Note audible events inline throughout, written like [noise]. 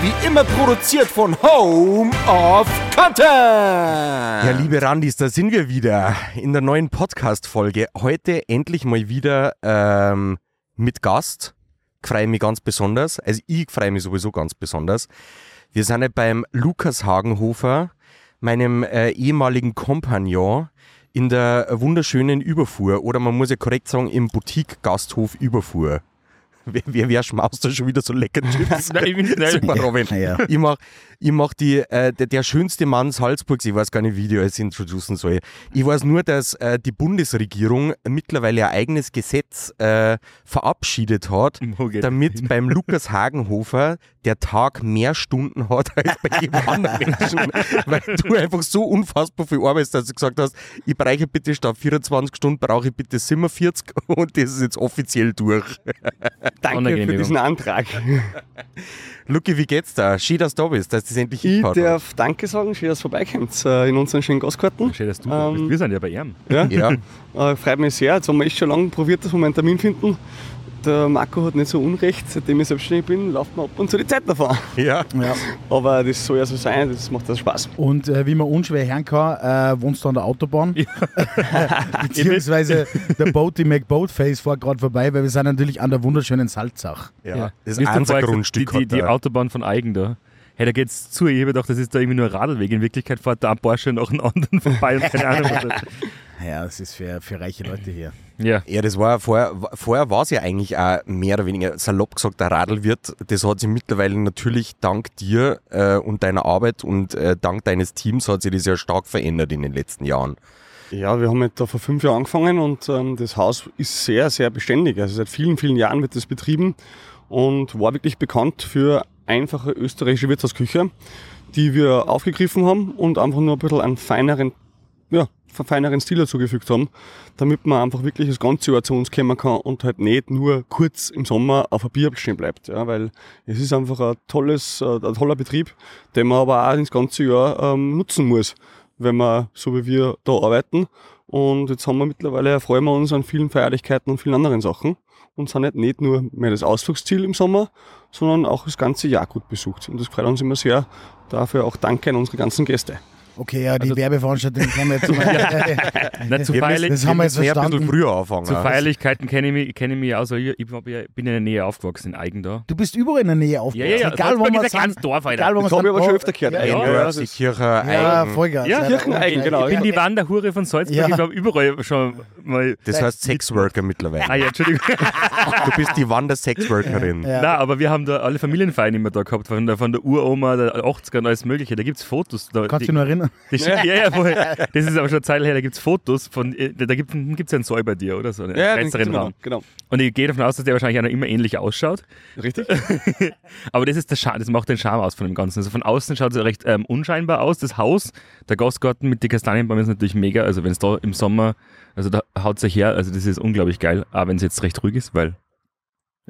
Wie immer produziert von Home of Content. Ja, liebe Randis, da sind wir wieder in der neuen Podcast-Folge. Heute endlich mal wieder ähm, mit Gast. Ich freue mich ganz besonders. Also ich freue mich sowieso ganz besonders. Wir sind ja beim Lukas Hagenhofer, meinem äh, ehemaligen Kompagnon in der wunderschönen Überfuhr oder man muss ja korrekt sagen im Boutique-Gasthof Überfuhr. Wer, wer, wer schmaust da schon wieder so lecker Chips? [laughs] Nein, ich bin schnell. Super, Robin. Ja. Ich mach, ich mach die, äh, der, der schönste Mann Salzburgs, ich weiß gar nicht, wie ich alles introducen soll. Ich weiß nur, dass äh, die Bundesregierung mittlerweile ein eigenes Gesetz äh, verabschiedet hat, [laughs] damit beim Lukas Hagenhofer der Tag mehr Stunden hat als bei jedem [laughs] anderen Menschen. Weil du einfach so unfassbar viel arbeitest, dass du gesagt hast, ich brauche bitte statt 24 Stunden, brauche ich bitte 47 [laughs] und das ist jetzt offiziell durch. Danke für diesen Antrag. Luki, wie geht's da? Schön, dass du da bist, dass das endlich Ich darf Danke sagen, schön, dass ihr vorbeikommt äh, in unseren schönen Gastgarten. Schön, dass du da bist. Ähm, Wir sind ja bei ihm. Ja. Ja. [laughs] Äh, freut mich sehr. Jetzt haben wir echt schon lange probiert, dass wir einen Termin finden. Der Marco hat nicht so unrecht, seitdem ich selbstständig bin, läuft mir ab und zu die Zeit davon. Ja. Ja. Aber das soll ja so sein, das macht das Spaß. Und äh, wie man unschwer hören kann, äh, wohnst du an der Autobahn. [laughs] Beziehungsweise der Boaty McBoatface fährt gerade vorbei, weil wir sind natürlich an der wunderschönen Salzach. ja. Das Wie ist gesagt, Grundstück. Die, die, die. Autobahn von Eigen da. Hey, da geht's zu. Ich habe gedacht, das ist da irgendwie nur ein Radlweg. In Wirklichkeit fährt da ein Porsche nach einem anderen vorbei und keine Ahnung. Was das [laughs] Ja, das ist für, für reiche Leute hier. Ja. ja, das war vorher, vorher war es ja eigentlich auch mehr oder weniger salopp gesagt der Radlwirt. Das hat sich mittlerweile natürlich dank dir äh, und deiner Arbeit und äh, dank deines Teams hat sich das ja stark verändert in den letzten Jahren. Ja, wir haben halt da vor fünf Jahren angefangen und ähm, das Haus ist sehr, sehr beständig. Also seit vielen, vielen Jahren wird das betrieben und war wirklich bekannt für einfache österreichische Wirtshausküche, die wir aufgegriffen haben und einfach nur ein bisschen einen feineren, ja, feineren Stil dazugefügt haben, damit man einfach wirklich das ganze Jahr zu uns kommen kann und halt nicht nur kurz im Sommer auf ein Bier stehen bleibt. Ja, weil es ist einfach ein tolles, äh, ein toller Betrieb, den man aber auch das ganze Jahr ähm, nutzen muss wenn wir so wie wir da arbeiten. Und jetzt haben wir mittlerweile, erfreuen wir uns an vielen Feierlichkeiten und vielen anderen Sachen. Und sind halt nicht nur mehr das Ausflugsziel im Sommer, sondern auch das ganze Jahr gut besucht. Und das freut uns immer sehr. Dafür auch Danke an unsere ganzen Gäste. Okay, ja, die Also- Werbeveranstaltung können wir jetzt mal. [laughs] Nicht zu [laughs] Wir feierlich. das haben wir jetzt müssen eher ein bisschen verstanden. früher anfangen. Zu Feierlichkeiten kenne ich mich, kenne ich mich weil Ich, ich ja- bin in der Nähe aufgewachsen, in Eigen da. Du bist überall in der Nähe aufgewachsen. Egal, wo wir ist sind. Dorf, Alter. Egal, wo wir Das habe ich aber schon öfter gehört. Ja, Eigen, ja, ja, Ja, Kirche Ja, eigen. Vollgas. Ja, Kircheneigen, genau. Ich bin ja. die Wanderhure von Salzburg. Ja. Ich habe überall schon mal. Das heißt Sexworker mittlerweile. Ah ja, Entschuldigung. [laughs] Du bist die Wandersexworkerin. Ja. Nein, aber wir haben da alle Familienfeiern immer da gehabt, von der, von der Uroma, der 80er und alles Mögliche. Da gibt es Fotos. Da, Kannst du dich noch erinnern? [laughs] die, ja, ja, voll. Das ist aber schon eine Zeit her, da gibt es Fotos von, äh, da gibt es ja einen Säu bei dir, oder so, einen Ja, genau, Raum. genau. Und ich gehe davon aus, dass der wahrscheinlich auch noch immer ähnlich ausschaut. Richtig? [laughs] Aber das ist der Charme, das macht den Charme aus von dem Ganzen. Also von außen schaut es recht ähm, unscheinbar aus. Das Haus, der Gastgarten mit den Kastanienbäumen ist natürlich mega. Also wenn es da im Sommer, also da haut sich her, also das ist unglaublich geil. Aber wenn es jetzt recht ruhig ist, weil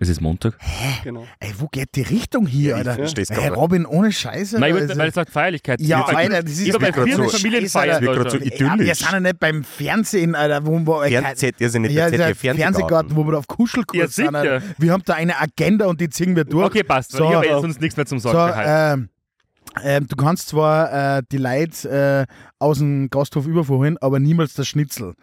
es ist Montag. genau. Ey, wo geht die Richtung hier, ich Alter? versteh's Ey. Robin, ohne Scheiße. Nein, also- weil es sagt Feierlichkeit. Ja, hab- Alter, das ist bei vielen so- Familienfeiern. So Alter. Ja, wir idyllisch. sind ja nicht beim Fernsehen, Alter, wo wir. Fernseh, ihr seid nicht ja, der Fernsehgarten, wo wir da auf Kuschelkurs Ja, sind. sicher. Alter. Wir haben da eine Agenda und die ziehen wir durch. Okay, passt. So, ich habe jetzt sonst nichts mehr zum So, Sagen. halt. ähm, ähm, du kannst zwar äh, die Leute äh, aus dem Gasthof übervorhin, aber niemals das Schnitzel.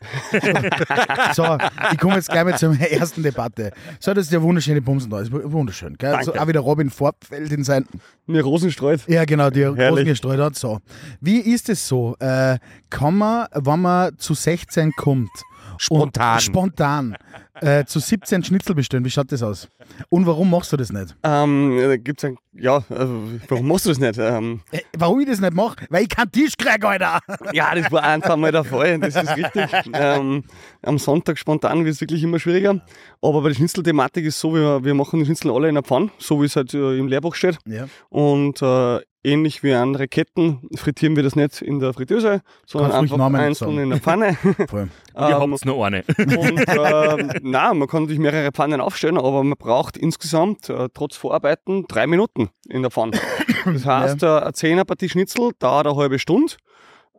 [laughs] so, ich komme jetzt gleich mal zur ersten Debatte. So, das ist der wunderschöne Bumsen da. Ist wunderschön. Gell? So, Danke. auch wieder Robin Fortfeld in sein. Mir Rosen streut. Ja, genau, die Herrlich. Rosen gestreut hat. So. Wie ist es so? Äh, kann man, wenn man zu 16 kommt, Spontan. Spontan äh, zu 17 Schnitzel bestellen, wie schaut das aus? Und warum machst du das nicht? Ähm, da gibt's ein, ja, also, warum machst du das nicht? Ähm, Äh, warum ich das nicht mache? Weil ich keinen Tisch kriege, Alter. ja, das war ein paar Mal der Fall, das ist richtig. ähm, am Sonntag spontan wird es wirklich immer schwieriger. Aber bei der Schnitzelthematik ist so, wir, wir machen die Schnitzel alle in der Pfanne, so wie es halt äh, im Lehrbuch steht. Ja. Und äh, ähnlich wie andere Ketten frittieren wir das nicht in der Fritteuse, sondern Kannst einfach einzeln sagen. in der Pfanne. [laughs] Voll. Wir Ähm, habt nur eine. und [laughs] äh, nein, man kann natürlich mehrere Pfannen aufstellen, aber man braucht insgesamt äh, trotz Vorarbeiten drei Minuten in der Pfanne. Das heißt, äh, eine Zehnerpartie Schnitzel dauert eine halbe Stunde.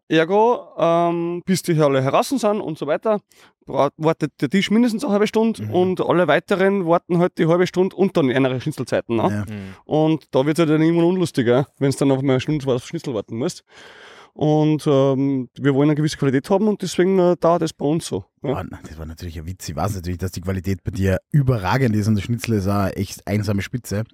Ergo, ähm, bis die alle heraus sind und so weiter, wartet der Tisch mindestens eine halbe Stunde Mhm. und alle weiteren warten halt die halbe Stunde und dann andere Schnitzelzeiten. Ne? Ja. Und da wird es halt dann immer unlustiger, wenn es dann auf mal eine Stunde auf Schnitzel warten musst. Und ähm, wir wollen eine gewisse Qualität haben und deswegen äh, dauert es bei uns so. Ja. Ah, na, das war natürlich ein Witz. Ich weiß natürlich, dass die Qualität bei dir überragend ist und der Schnitzel ist auch echt einsame Spitze.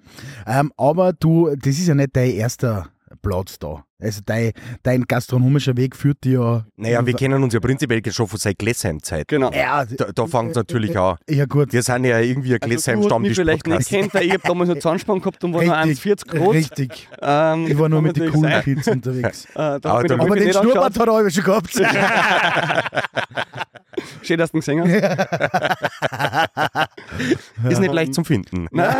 Ähm, aber du, das ist ja nicht dein erster Platz da. Also dein, dein gastronomischer Weg führt dir ja. Naja, wir kennen uns ja prinzipiell schon von seit Glessheim-Zeit. Genau. Ja, Da, da fängt es natürlich an. ja gut. Wir sind ja irgendwie ein Also hast mich vielleicht nicht kennt, weil ich habe damals noch Zahnspann gehabt und war nur 1,40 groß. Richtig. Ähm, Ich war nur mit den coolen. Kids unterwegs. Äh, Aber den Schnurrbart hat er schon gehabt. [laughs] [laughs] Schön, dass du ihn gesehen hast. Ist nicht leicht zum Finden. Nein,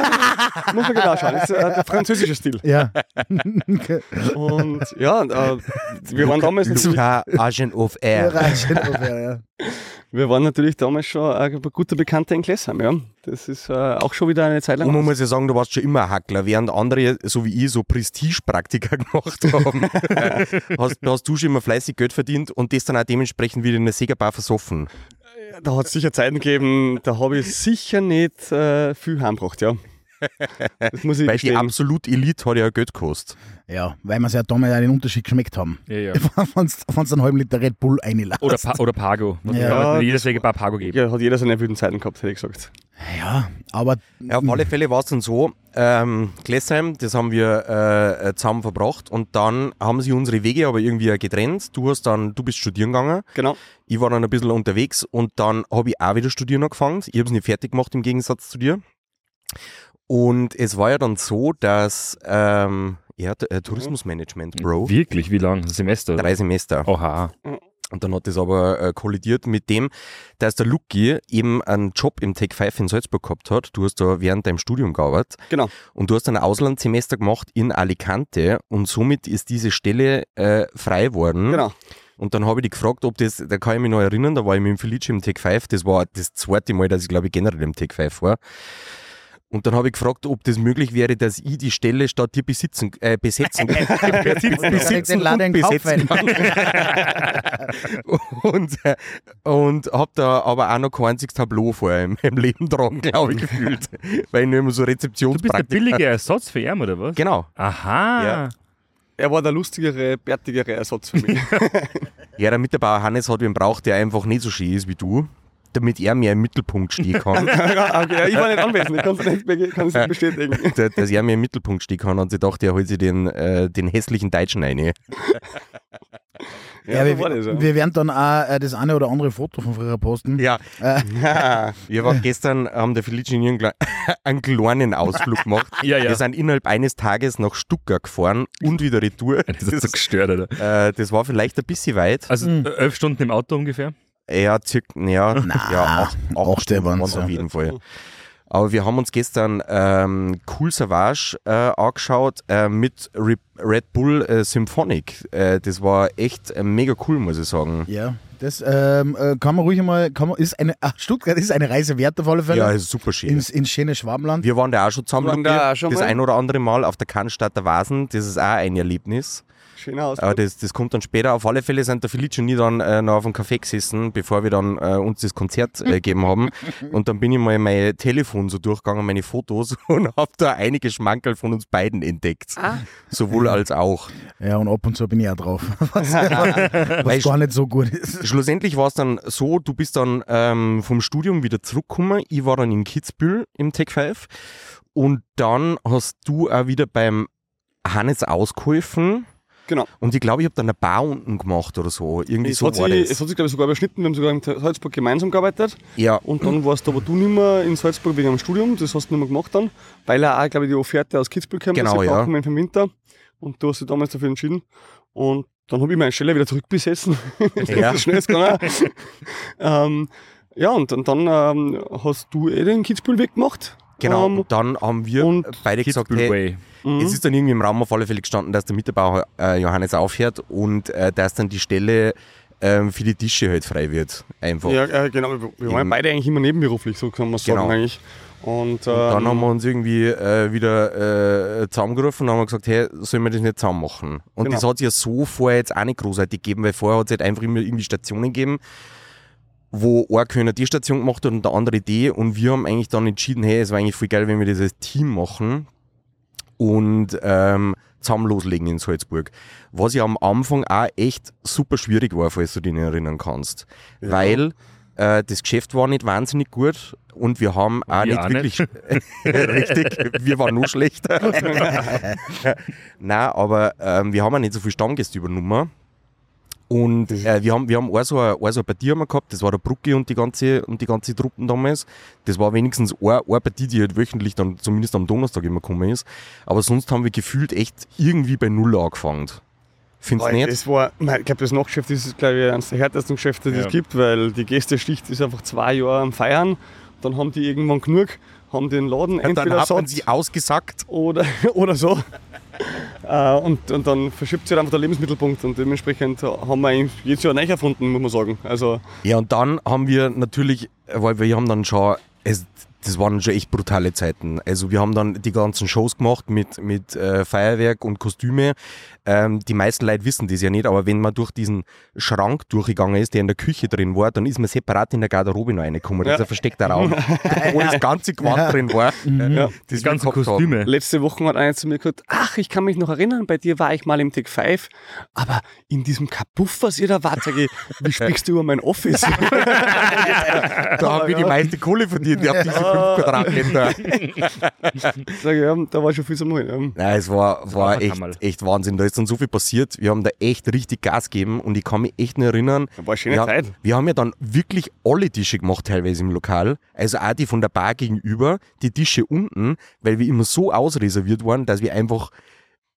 muss man genau schauen. Das ist äh, der französische Stil. ja. Und ja, äh, wir waren damals Luca, Agent of Air. ja. Wir waren natürlich damals schon ein guter Bekannter in Glessheim. Ja. Das ist äh, auch schon wieder eine Zeit lang. Und man muss ja sagen, du warst schon immer ein Hackler, während andere, so wie ich, so Prestigepraktika [laughs] gemacht haben. [laughs] hast, hast du schon immer fleißig Geld verdient und das dann auch dementsprechend wieder in der Segerbar versoffen. Da hat es sicher Zeiten gegeben, da habe ich sicher nicht äh, viel heimgebracht, ja. [laughs] Das muss ich Weil die absolut Elite hat ja Geld gekostet. ja, weil wir es ja damals ja den Unterschied geschmeckt haben. Ja, ja. [laughs] Wenn du einen halben Liter Red Bull reinlässt. Oder, pa oder Pago. Ja. ja, jedes Wegebar Pago geben. Ja, hat jeder seine wilden Zeiten gehabt, hätte ich gesagt. Ja, aber Ja, auf alle Fälle war es dann so, ähm, Glessheim, das haben wir äh, zusammen verbracht und dann haben sie unsere Wege aber irgendwie getrennt. Du hast dann, du bist studieren gegangen, Genau. ich war dann ein bisschen unterwegs und dann habe ich auch wieder studieren angefangen. Ich habe es nicht fertig gemacht im Gegensatz zu dir. Und es war ja dann so, dass ähm, ja, äh, Tourismusmanagement, Bro, Wirklich? Wie lang? Semester? drei Semester. Oha. Und dann hat das aber äh, kollidiert mit dem, dass der Lucky eben einen Job im Tech 5 in Salzburg gehabt hat. Du hast da während deinem Studium gearbeitet. Genau. Und du hast ein Auslandssemester gemacht in Alicante und somit ist diese Stelle äh, frei worden. Genau. Und dann habe ich dich gefragt, ob das, da kann ich mich noch erinnern, da war ich mit dem Felice im Tech 5, das war das zweite Mal, dass ich glaube ich generell im Tech 5 war. Und dann habe ich gefragt, ob das möglich wäre, dass ich die Stelle statt dir besitzen, äh, besetzen, [laughs] den Laden und kaufen. [laughs] und, und habe da aber auch noch kein einziges Tableau vorher in meinem Leben dran, glaube ich, gefühlt. Weil ich nur immer so Du bist der billige Ersatz für ihn, oder was? Genau. Aha. Ja. Er war der lustigere, bärtigere Ersatz für mich. [laughs] Ja, der Mitarbeiter Hannes hat wen braucht, der einfach nicht so schön ist wie du, damit er mehr im Mittelpunkt stehen kann. [laughs] ja, okay, ich war nicht anwesend, ich kann es nicht, be- kann's nicht bestätigen. [laughs] Da- dass er mehr im Mittelpunkt stehen kann und sie dachte, er holt sich den, äh, den hässlichen Deutschen rein. [laughs] Ja, so wir, war das, ja. wir werden dann auch äh, das eine oder andere Foto von früher posten. Ja, Ja. wir waren gestern, haben der Felice und ich einen, kle- einen kleinen Ausflug gemacht. Ja, ja. Wir sind innerhalb eines Tages nach Stuttgart gefahren und wieder retour. Das ist so gestört, oder? Äh, das war vielleicht ein bisschen weit. Also äh, elf Stunden im Auto ungefähr? Ja, circa, ja, Na, ja Stunden waren's, waren's ja. auf jeden Fall. Aber wir haben uns gestern ähm, Cool Savage äh, angeschaut äh, mit Re Red Bull äh, Symphonic. Äh, das war echt äh, mega cool, muss ich sagen. Ja, das ähm, äh, kann man ruhig einmal, kann man, ist eine, ach, Stuttgart ist eine Reise wert auf alle Fälle. Ja, ist super schön. ins, ins schöne Schwabenland. Wir waren da auch schon zusammen, Wir waren da auch schon das mal. ein oder andere Mal auf der Cannstatter Vasen. Das ist auch ein Erlebnis. Schöner Ausflug. Aber das, das kommt dann später. Auf alle Fälle sind der Felice und ich dann äh, noch auf dem Café gesessen, bevor wir dann äh, uns das Konzert äh, gegeben haben. [laughs] Und dann bin ich mal mein Telefon so durchgegangen, meine Fotos [laughs] und habe da einige Schmankerl von uns beiden entdeckt. Ah. Sowohl als auch. Ja, und ab und zu bin ich auch drauf. [laughs] Was, Weil was gar nicht so gut ist. Schlussendlich war es dann so, du bist dann ähm, vom Studium wieder zurückgekommen. Ich war dann in Kitzbühel im Tech 5. Und dann hast du auch wieder beim Hannes ausgeholfen. Genau. Und ich glaube, ich habe dann eine Bar unten gemacht oder so. Irgendwie Es so hat, war sich, das. es hat sich, glaube ich, sogar überschnitten. Wir haben sogar in Salzburg gemeinsam gearbeitet. ja, Und dann warst du aber du nicht mehr in Salzburg wegen dem Studium. Das hast du nicht mehr gemacht dann. Weil er auch, glaube ich, die Offerte aus Kitzbühel kam. Genau, sie ja. brauchen wir für den Winter. Und du hast dich damals dafür entschieden. Und dann habe ich meine Stelle wieder zurückbesessen. [laughs] Ja. so schnell es gegangen. [laughs] ähm, ja, und, und dann ähm, hast du eh den Kitzbühel weggemacht. Genau, und dann haben wir beide gesagt, hey, Way. es ist dann irgendwie im Raum auf alle Fälle gestanden, dass der Mittelbauer äh, Johannes aufhört und äh, dass dann die Stelle ähm, für die Tische halt frei wird. Einfach. Ja, äh, genau. Wir, waren beide eigentlich immer nebenberuflich, so kann man sagen Genau. eigentlich. Und, Und dann ähm, haben wir uns irgendwie äh, wieder äh, zusammengerufen und haben gesagt, hey, sollen wir das nicht zusammen machen? Und Genau. das hat es ja so vorher jetzt auch nicht großartig gegeben, weil vorher hat es halt einfach immer irgendwie Stationen gegeben, wo ein Kölner die Station gemacht hat und der andere die. Und wir haben eigentlich dann entschieden, hey, es war eigentlich voll geil, wenn wir als Team machen und ähm, zusammen loslegen in Salzburg. Was ja am Anfang auch echt super schwierig war, falls du dich nicht erinnern kannst. Weil äh, das Geschäft war nicht wahnsinnig gut und wir haben auch Wir nicht auch wirklich. [laughs] Richtig, wir waren nur schlechter. [laughs] [laughs] Nein, aber ähm, wir haben auch nicht so viel Stammgäste übernommen. Und äh, wir haben, wir haben auch so eine, auch so eine Partie haben wir gehabt, das war der Brucke und die ganze, und die ganze Truppen damals. Das war wenigstens eine, eine Partie, die halt wöchentlich dann zumindest am Donnerstag immer gekommen ist. Aber sonst haben wir gefühlt echt irgendwie bei Null angefangen. Findest du nicht? Das war, ich glaube, das Nachtgeschäft ist, glaube ich, eines der härtesten Geschäfte, die Ja. es gibt, weil die Gästeschicht ist einfach zwei Jahre am Feiern. Dann haben die irgendwann genug, haben den Laden Und dann entweder man satt sie ausgesackt. oder, [laughs] oder so. Äh, und, und dann verschiebt sich halt einfach der Lebensmittelpunkt und dementsprechend haben wir eigentlich jedes Jahr neu erfunden, muss man sagen. Also, Ja, und dann haben wir natürlich, weil wir haben dann schon, es, das waren schon echt brutale Zeiten. Also wir haben dann die ganzen Shows gemacht mit, mit äh, Feuerwerk und Kostüme. Ähm, die meisten Leute wissen das ja nicht, aber wenn man durch diesen Schrank durchgegangen ist, der in der Küche drin war, dann ist man separat in der Garderobe noch reingekommen. Das ist Ja. ein versteckter Raum, [laughs] wo das ganze Gewand drin war. ja. Das Die ganzen gehabt haben. Kostüme. Letzte Woche hat einer zu mir gesagt, ach, ich kann mich noch erinnern, bei dir war ich mal im Tech 5, aber in diesem Kapuff, was ihr da wart, sag ich, wie sprichst du über mein Office? [laughs] [laughs] Da haben wir die meiste Kohle verdient, diese 5 Quadratmeter. [laughs] sag ich, ja, da war schon viel zum Holen. Ja. Nein, es war, war ein echt, echt Wahnsinn. Da ist dann so viel passiert. Wir haben da echt richtig Gas gegeben und ich kann mich echt nicht erinnern. War eine schöne wir, Zeit. wir haben ja dann wirklich alle Tische gemacht, teilweise im Lokal. Also auch die von der Bar gegenüber, die Tische unten, weil wir immer so ausreserviert waren, dass wir einfach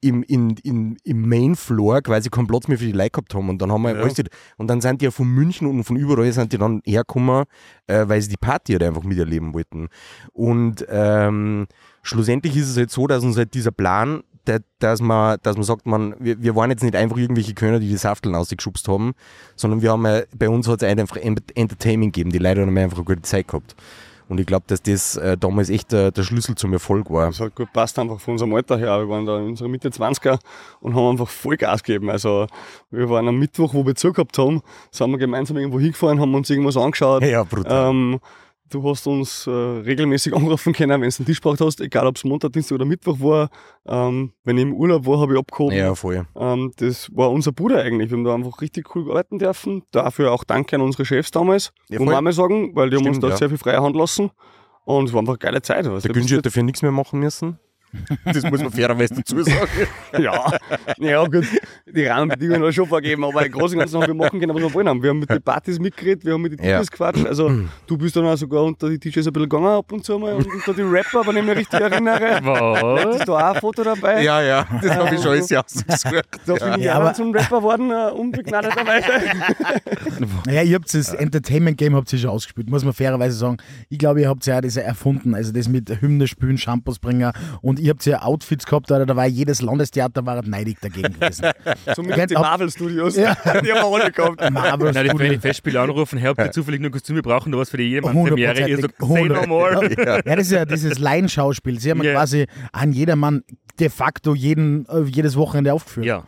im, in, in, im Main Floor quasi keinen Platz mehr für die Leute gehabt haben. Und dann haben wir Ja. alles, und dann sind die ja von München und von überall sind die dann hergekommen, äh, weil sie die Party halt einfach miterleben wollten. Und ähm, schlussendlich ist es halt so, dass uns halt dieser Plan, der, dass, man, dass man sagt, man, wir, wir waren jetzt nicht einfach irgendwelche Könner, die die Safteln ausgeschubst haben, sondern wir haben ja, bei uns hat es einfach Ent- Entertainment gegeben. Die Leute haben einfach eine gute Zeit gehabt. Und ich glaube, dass das äh, damals echt der, der Schlüssel zum Erfolg war. Das hat gut passt einfach von unserem Alter her. Wir waren da in unserer Mitte 20er und haben einfach voll Gas gegeben. Also wir waren am Mittwoch, wo wir Zug gehabt haben, sind wir gemeinsam irgendwo hingefahren, haben uns irgendwas angeschaut. Ja, brutal. Ähm, du hast uns äh, regelmäßig [laughs] anrufen können, wenn du einen Tisch braucht hast, egal ob es Montag, Dienstag oder Mittwoch war. Ähm, wenn ich im Urlaub war, habe ich abgehoben. ja, voll. Ähm, das war unser Bruder eigentlich. Wir haben da einfach richtig cool arbeiten dürfen. Dafür auch danke an unsere Chefs damals, Ja, muss man mal sagen, weil die haben uns Stimmt, da ja. sehr viel freie Hand lassen. Und es war einfach eine geile Zeit. weißt Der Günschi hat dafür nichts mehr machen müssen. Das muss man fairerweise dazu sagen. [laughs] Ja, ja gut, die Rahmenbedingungen haben schon vorgegeben, aber im Großen und Ganzen haben wir machen können, was wir wollen haben. Wir haben mit den Partys mitgeredet, wir haben mit den Ja. DJs gequatscht. Also du bist dann auch sogar unter die DJs ein bisschen gegangen ab und zu mal und unter die Rapper, wenn ich mich richtig erinnere. Was? Ist da auch ein Foto dabei? Ja, ja, das habe ich schon alles ausgesucht. Da bin ich Ja, auch aber- zum Rapper geworden, äh, unbegnadeterweise. [laughs] Naja, ihr habt das Entertainment-Game habt ihr schon ausgespielt, muss man fairerweise sagen. Ich glaube, ihr habt ja auch das erfunden, also das mit Hymne spülen, Shampoos bringen und ihr habt ja Outfits gehabt, Alter, da war jedes Landestheater war neidig dagegen gewesen. [laughs] Zumindest die Ab- Marvel Studios, Ja. [laughs] die haben wir alle gehabt. [laughs] Marvel Nein, die, wenn die. Festspiele anrufen, hey, habt ihr zufällig nur Kostüme brauchen, da was für die Jedermann-Premiere? Ihr sagt, say no more. Ja, das ist ja dieses Laienschauspiel. Sie haben ja Ja. quasi an jedermann de facto jeden, äh, jedes Wochenende aufgeführt. Ja,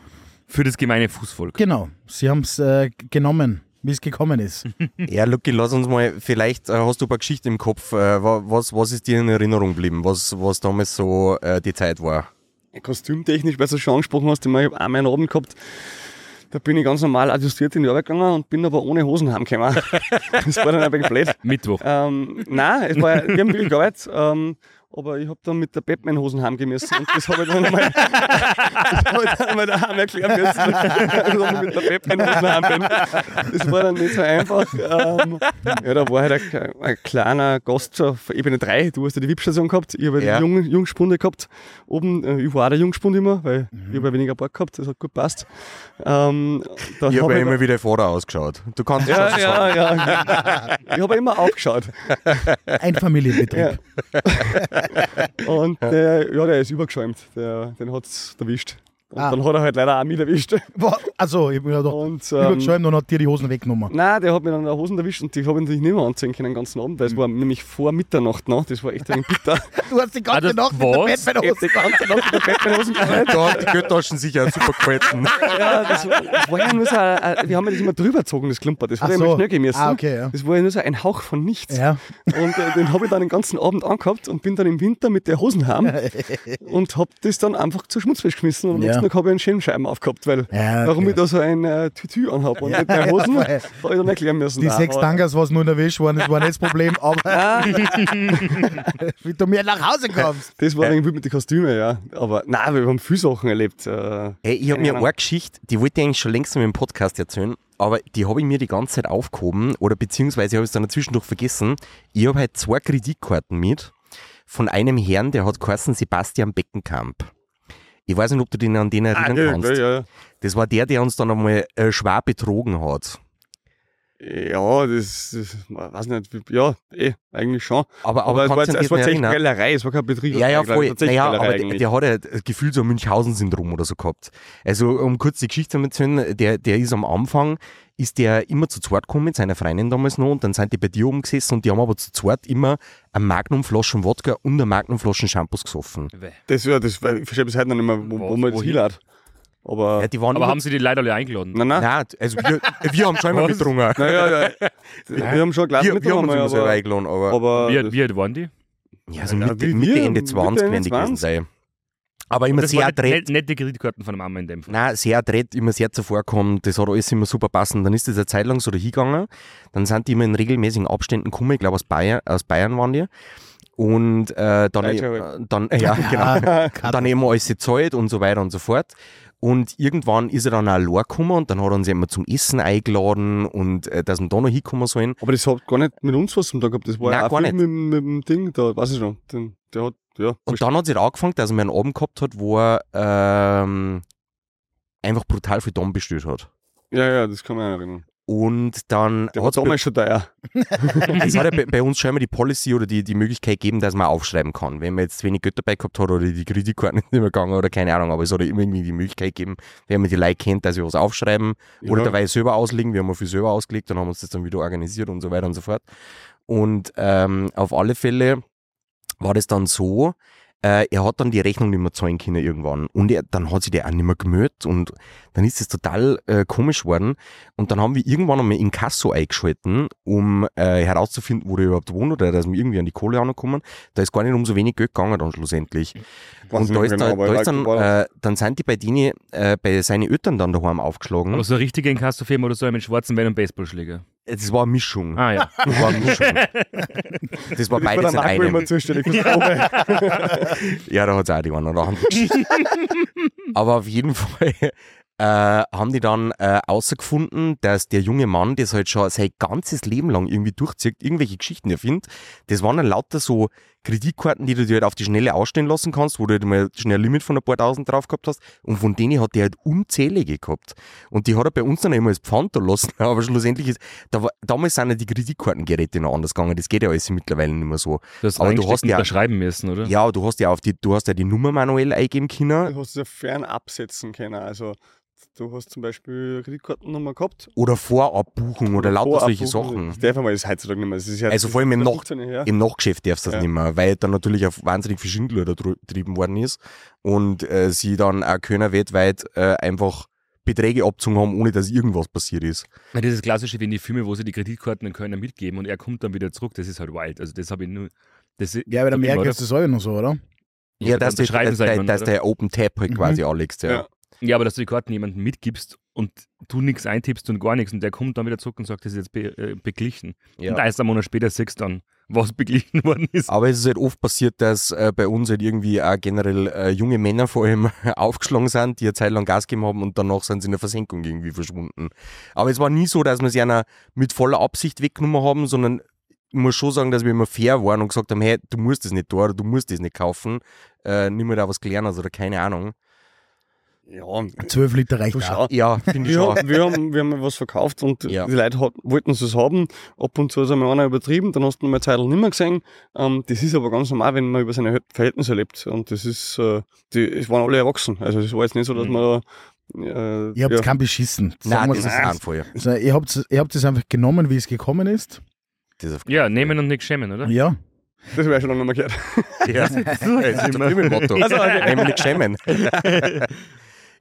für das gemeine Fußvolk. Genau. Sie haben es äh, genommen, wie es gekommen ist. [laughs] Ja, Lucky, lass uns mal, vielleicht äh, hast du ein paar Geschichten im Kopf. Äh, wa- was, was ist dir in Erinnerung geblieben, was, was damals so äh, die Zeit war? Kostümtechnisch, weil du es schon angesprochen hast, ich habe einmal einen Abend gehabt, da bin ich ganz normal adjustiert in die Arbeit gegangen und bin aber ohne Hosen heimgekommen. [laughs] das war dann ein wenig blöd. Mittwoch. Ähm, nein, es war, wir haben wirklich gearbeitet, ähm, aber ich habe dann mit der Batman-Hosen heimgehen müssen und das habe ich dann einmal, [laughs] das habe ich dann einmal daheim erklären müssen, [laughs] warum ich mit der Batman-Hosen heim bin. Das war dann nicht so einfach. Ähm, ja, da war halt ein, ein kleiner Gast so auf Ebene 3, du hast ja die VIP-Station gehabt, ich habe Ja. die Jung, Jungspunde gehabt oben, äh, ich war auch der Jungspund immer, weil ich habe ja weniger Bock gehabt, das hat gut passt. Ähm, Ich hab habe ja ich- immer wieder Vorder ausgeschaut. Du kannst ja, schon sagen. ja, ja. Ich habe immer aufgeschaut. Ein Familienbetrieb. [laughs] [laughs] und der, ja, der ist übergeschäumt. Der, den hat es erwischt. Und Ah. dann hat er halt leider auch mich erwischt. Also, ich bin ja doch Und, ähm, übergeschäumt und hat dir die Hosen weggenommen. Nein, der hat mir dann der Hosen erwischt und die habe ich natürlich nicht mehr anziehen können den ganzen Abend, weil es war nämlich vor Mitternacht noch. Das war echt ein bitter. [laughs] Du hast die ganze Ah, Nacht mit der was? Batman-Hose. die ganze Nacht mit der Batman-Hosen gehalten. Da haben die Göttaschen sicher super gehalten. [laughs] Ja, das, war- das war ja nur so, ein, wir haben ja das immer drüber gezogen, das Klumper. Das hat Ach ja so. immer schnell gemessen. Ah, okay, ja. Das war ja nur so ein Hauch von nichts. Ja. Und äh, den habe ich dann den ganzen Abend angehabt und bin dann im Winter mit der Hosen heim [laughs] und habe das dann einfach zur Schmutzwäsche geschmissen und Ja. Nächsten Tag habe ich einen Schirmscheiben aufgehabt, weil Ja, warum okay. ich da so ein äh, Tütü anhabe und nicht meine [laughs] Hosen, Ja, habe ich dann erklären müssen. Die Nein, sechs Tangas, was nur in der Wäsche waren, das war nicht das Problem, [laughs] aber [laughs] wie du mir nach Hause kommst. Das war irgendwie mit den Kostümen, ja. Aber nein, wir haben viele Sachen erlebt. Äh, Hey, ich habe mir eine Geschichte, die wollte ich eigentlich schon längst mal im Podcast erzählen, aber die habe ich mir die ganze Zeit aufgehoben oder beziehungsweise habe ich es dann zwischendurch vergessen. Ich habe halt zwei Kreditkarten mit von einem Herrn, der hat geheißen Sebastian Beckenkamp. Ich weiß nicht, ob du dich an den erinnern ja, kannst. ja, ja. Das war der, der uns dann einmal äh, schwer betrogen hat. Ja, das, das weiß nicht, ja, eh, eigentlich schon. Aber, Aber, aber, es war, jetzt, es war tatsächlich? Prellerei, es war kein Betrieb. Ja, ja, voll. Naja, aber der, der hat ja das Gefühl so ein Münchhausen-Syndrom oder so gehabt. Also, um kurz die Geschichte zu erzählen, der, der ist am Anfang, ist der immer zu zweit gekommen mit seiner Freundin damals noch und dann sind die bei dir oben gesessen und die haben aber zu zweit immer eine Magnumflaschen Wodka und eine Magnumflaschen Shampoos gesoffen. das, ja, das, ich verstehe bis heute noch nicht mehr, wo, wo man das wohin? hinlädt. Aber, Ja, die waren Aber haben sie die Leute alle eingeladen? nein, nein. Nein, also wir, wir haben schon immer [laughs] Was? betrunken. Naja, [laughs] ja, wir haben schon Glas Wir, wir haben uns immer selber aber, eingeladen, aber, aber Wie, wie alt waren die? ja, so Ja, Mitte, wie Mitte wir, Ende Mitte 20 Ende werden die gewesen 20. sein. Aber immer Das sehr nicht, nicht die Kreditkarten von der Mama in dem Fall. Nein, sehr dreht, immer sehr zuvorkommen, das hat alles immer super passen. Dann ist das eine Zeit lang so dahingegangen, dann sind die immer in regelmäßigen Abständen gekommen, ich glaube aus Bayern, aus Bayern waren die. Und äh, dann, äh, dann, ja, [laughs] genau. dann eben alles gezahlt und so weiter und so fort. Und irgendwann ist er dann auch allein gekommen und dann hat er uns immer zum Essen eingeladen und äh, dass wir da noch hinkommen sollen. aber das hat gar nicht mit uns was zum Tag gehabt. Das war Nein, ja auch gar nicht. mit, mit dem Ding, da weiß ich noch. Den, der hat, ja. Und dann hat es halt angefangen, dass er mir einen Abend gehabt hat, wo er ähm, einfach brutal viel Dom bestellt hat. ja, ja, das kann man erinnern. Und dann Der war bei- damals schon teuer. [laughs] Es hat ja bei, bei uns schon immer die Policy oder die, die Möglichkeit gegeben, dass man aufschreiben kann. Wenn man jetzt wenig Geld dabei gehabt hat oder die Kreditkarten [laughs] nicht mehr gegangen oder keine Ahnung, aber es hat ja immer irgendwie die Möglichkeit gegeben, wenn man die Leute kennt, dass sie was aufschreiben oder Ja. dabei selber auslegen. Wir haben ja viel selber ausgelegt und haben uns das dann wieder organisiert und so weiter und so fort. Und ähm, auf alle Fälle war das dann so, äh, er hat dann die Rechnung nicht mehr zahlen können irgendwann. Und er, dann hat sich der auch nicht mehr gemeldet und dann ist es total äh, komisch worden. Und dann haben wir irgendwann einmal Inkasso eingeschalten, um äh, herauszufinden, wo der überhaupt wohnt oder dass wir irgendwie an die Kohle ankommen. Da ist gar nicht um so wenig Geld gegangen dann schlussendlich. Weiß und da ist, genau, da, aber da ist dann, äh, dann sind die bei denen, äh, bei seinen Eltern dann daheim aufgeschlagen. Aber so eine richtige Inkassofirma oder so mit schwarzen Van und Baseballschläger. Das war eine Mischung. Ah ja. Das war eine Mischung. Das war beides in einem. immer zuständig fürs Probe. [laughs] Ja, da hat es auch die anderen. [laughs] Aber auf jeden Fall äh, haben die dann äh, außergefunden, dass der junge Mann das halt schon sein ganzes Leben lang irgendwie durchzieht, irgendwelche Geschichten erfindet. Das waren dann lauter so Kreditkarten, die du dir halt auf die Schnelle ausstellen lassen kannst, wo du halt mal schnell ein Limit von ein paar tausend drauf gehabt hast. Und von denen hat der halt unzählige gehabt. Und die hat er bei uns dann immer als Pfand da lassen. [laughs] Aber schlussendlich ist, da war, damals sind ja die Kreditkartengeräte noch anders gegangen. Das geht ja alles mittlerweile nicht mehr so. Du hast Aber du hast ja- unterschreiben müssen, oder? Ja, du hast ja auf die, du hast ja die Nummer manuell eingeben können. Du hast es ja fern absetzen können. Also, du hast zum Beispiel Kreditkartennummer gehabt. Oder Vorabbuchung oder lauter solche. Sachen. Das darf man das heutzutage nicht mehr. Das ist ja, Also das vor allem im ist Nach- 15 her. Im Nachgeschäft darfst du das Ja. nicht mehr, weil dann natürlich auch wahnsinnig viel Schindler da getrieben worden ist und äh, sie dann auch können weltweit äh, einfach Beträge abzogen haben, ohne dass irgendwas passiert ist. Ja, Das ist klassische wie in die Filme, wo sie die Kreditkarten den Kölner mitgeben und er kommt dann wieder zurück. Das ist halt wild. Also das habe ich nur. Das ist, Ja, aber hab ich Amerika mal- ist das auch noch so, oder? Ja, dass, das du, sagt dass, man, dass oder? der Open Tab halt Mhm. quasi anlegst. Ja. Ja. Ja, aber dass du die Karten jemandem mitgibst und du nichts eintippst und gar nichts und der kommt dann wieder zurück und sagt, das ist jetzt be äh, beglichen. Ja. Und erst einen Monat später siehst du dann, was beglichen [laughs] worden ist. Aber es ist halt oft passiert, dass äh, bei uns halt irgendwie auch generell äh, junge Männer vor allem [laughs] aufgeschlagen sind, die eine Zeit lang Gas gegeben haben und danach sind sie in der Versenkung irgendwie verschwunden. Aber es war nie so, dass wir sie einer mit voller Absicht weggenommen haben, sondern ich muss schon sagen, dass wir immer fair waren und gesagt haben, hey, du musst das nicht da oder du musst das nicht kaufen, äh, nimm mir da was Kleines oder keine Ahnung. Ja, 12 Liter reicht auch. Ja, finde ich haben- wir, haben, wir haben was verkauft und Ja. die Leute hat, wollten es haben. Ab und zu ist einmal einer übertrieben, dann hast du ihn mal Zeit nicht mehr gesehen. Ähm, das ist aber ganz normal, wenn man über seine Verhältnisse lebt. Und das ist, äh, die, es waren alle erwachsen. Also es war jetzt nicht so, dass Mhm. man äh, Ihr habt ja, keinen beschissen. Nein, das ist so. Anfall. Also, ihr habt ihr habt es einfach genommen, wie es gekommen ist. Das ist Ja, nehmen und nicht schämen, oder? Ja. das wäre schon lange mehr gehört. [laughs] Ja, das ist ein Firmenmotto. Also, okay. Nehmen nicht schämen. [laughs]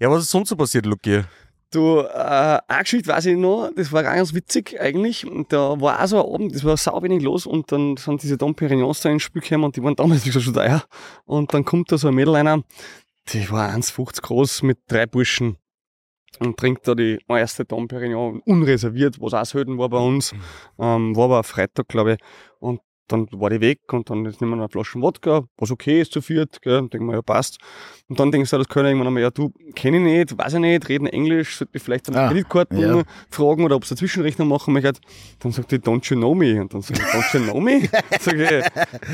ja, was ist sonst so passiert, Luki? Du, äh, eine Geschichte weiß ich noch, das war ganz witzig eigentlich. Da war auch so ein Abend, das war sau wenig los und dann sind diese Dom Perignons da ins Spiel gekommen und die waren damals wie gesagt schon teuer. Und dann kommt da so ein Mädel einer, die war 1,50 groß mit drei Burschen und trinkt da die erste Dom Perignon unreserviert, was auch selten war bei uns. Ähm, war aber ein Freitag, glaube ich. Und dann war die weg und dann jetzt nehmen wir eine Flasche Wodka, was okay ist zu viert, gell, denken wir, ja passt. Und dann denkst du, das können irgendwann einmal, ja du, kenne ich nicht, weiß ich nicht, reden Englisch, sollte ich vielleicht an die Ah, Kreditkarten ja. fragen oder ob sie eine Zwischenrechnung machen möchte. Dann sagt die, don't you know me? Und dann sag ich, don't you know me? [laughs] Sag ich,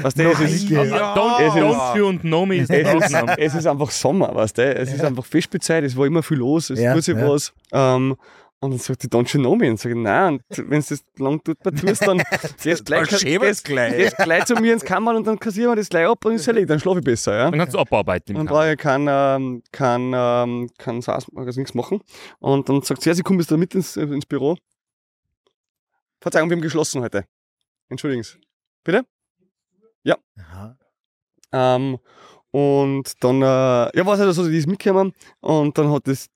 was der, es ist, Ja. Don't, Es ist- don't you und know me ist die es ist, es ist einfach Sommer, weißt du? Es ist einfach Festspielzeit, es war immer viel los, es Ja, tut sich ja. was. Ähm, und dann sagt die, don't you know me? Und sag ich, nein, und [laughs] wenn du das lang tut, tust, dann [laughs] gehst gleich, gehst, gleich. gehst gleich zu mir ins Kammer und dann kassieren wir das gleich ab und ist erledigt, dann schlafe ich besser. Ja? Dann kannst du abarbeiten. Dann brauche ich kein, ähm, kein, ähm, kein Saß, also nichts machen. Und dann sagt sie, ja, sie kommt jetzt da mit ins, äh, ins Büro. Verzeihung, wir haben geschlossen heute. Entschuldigen Sie. Bitte? Aha. Ähm, und dann, äh, ja, war es halt so, die ist mitgekommen und dann hat das,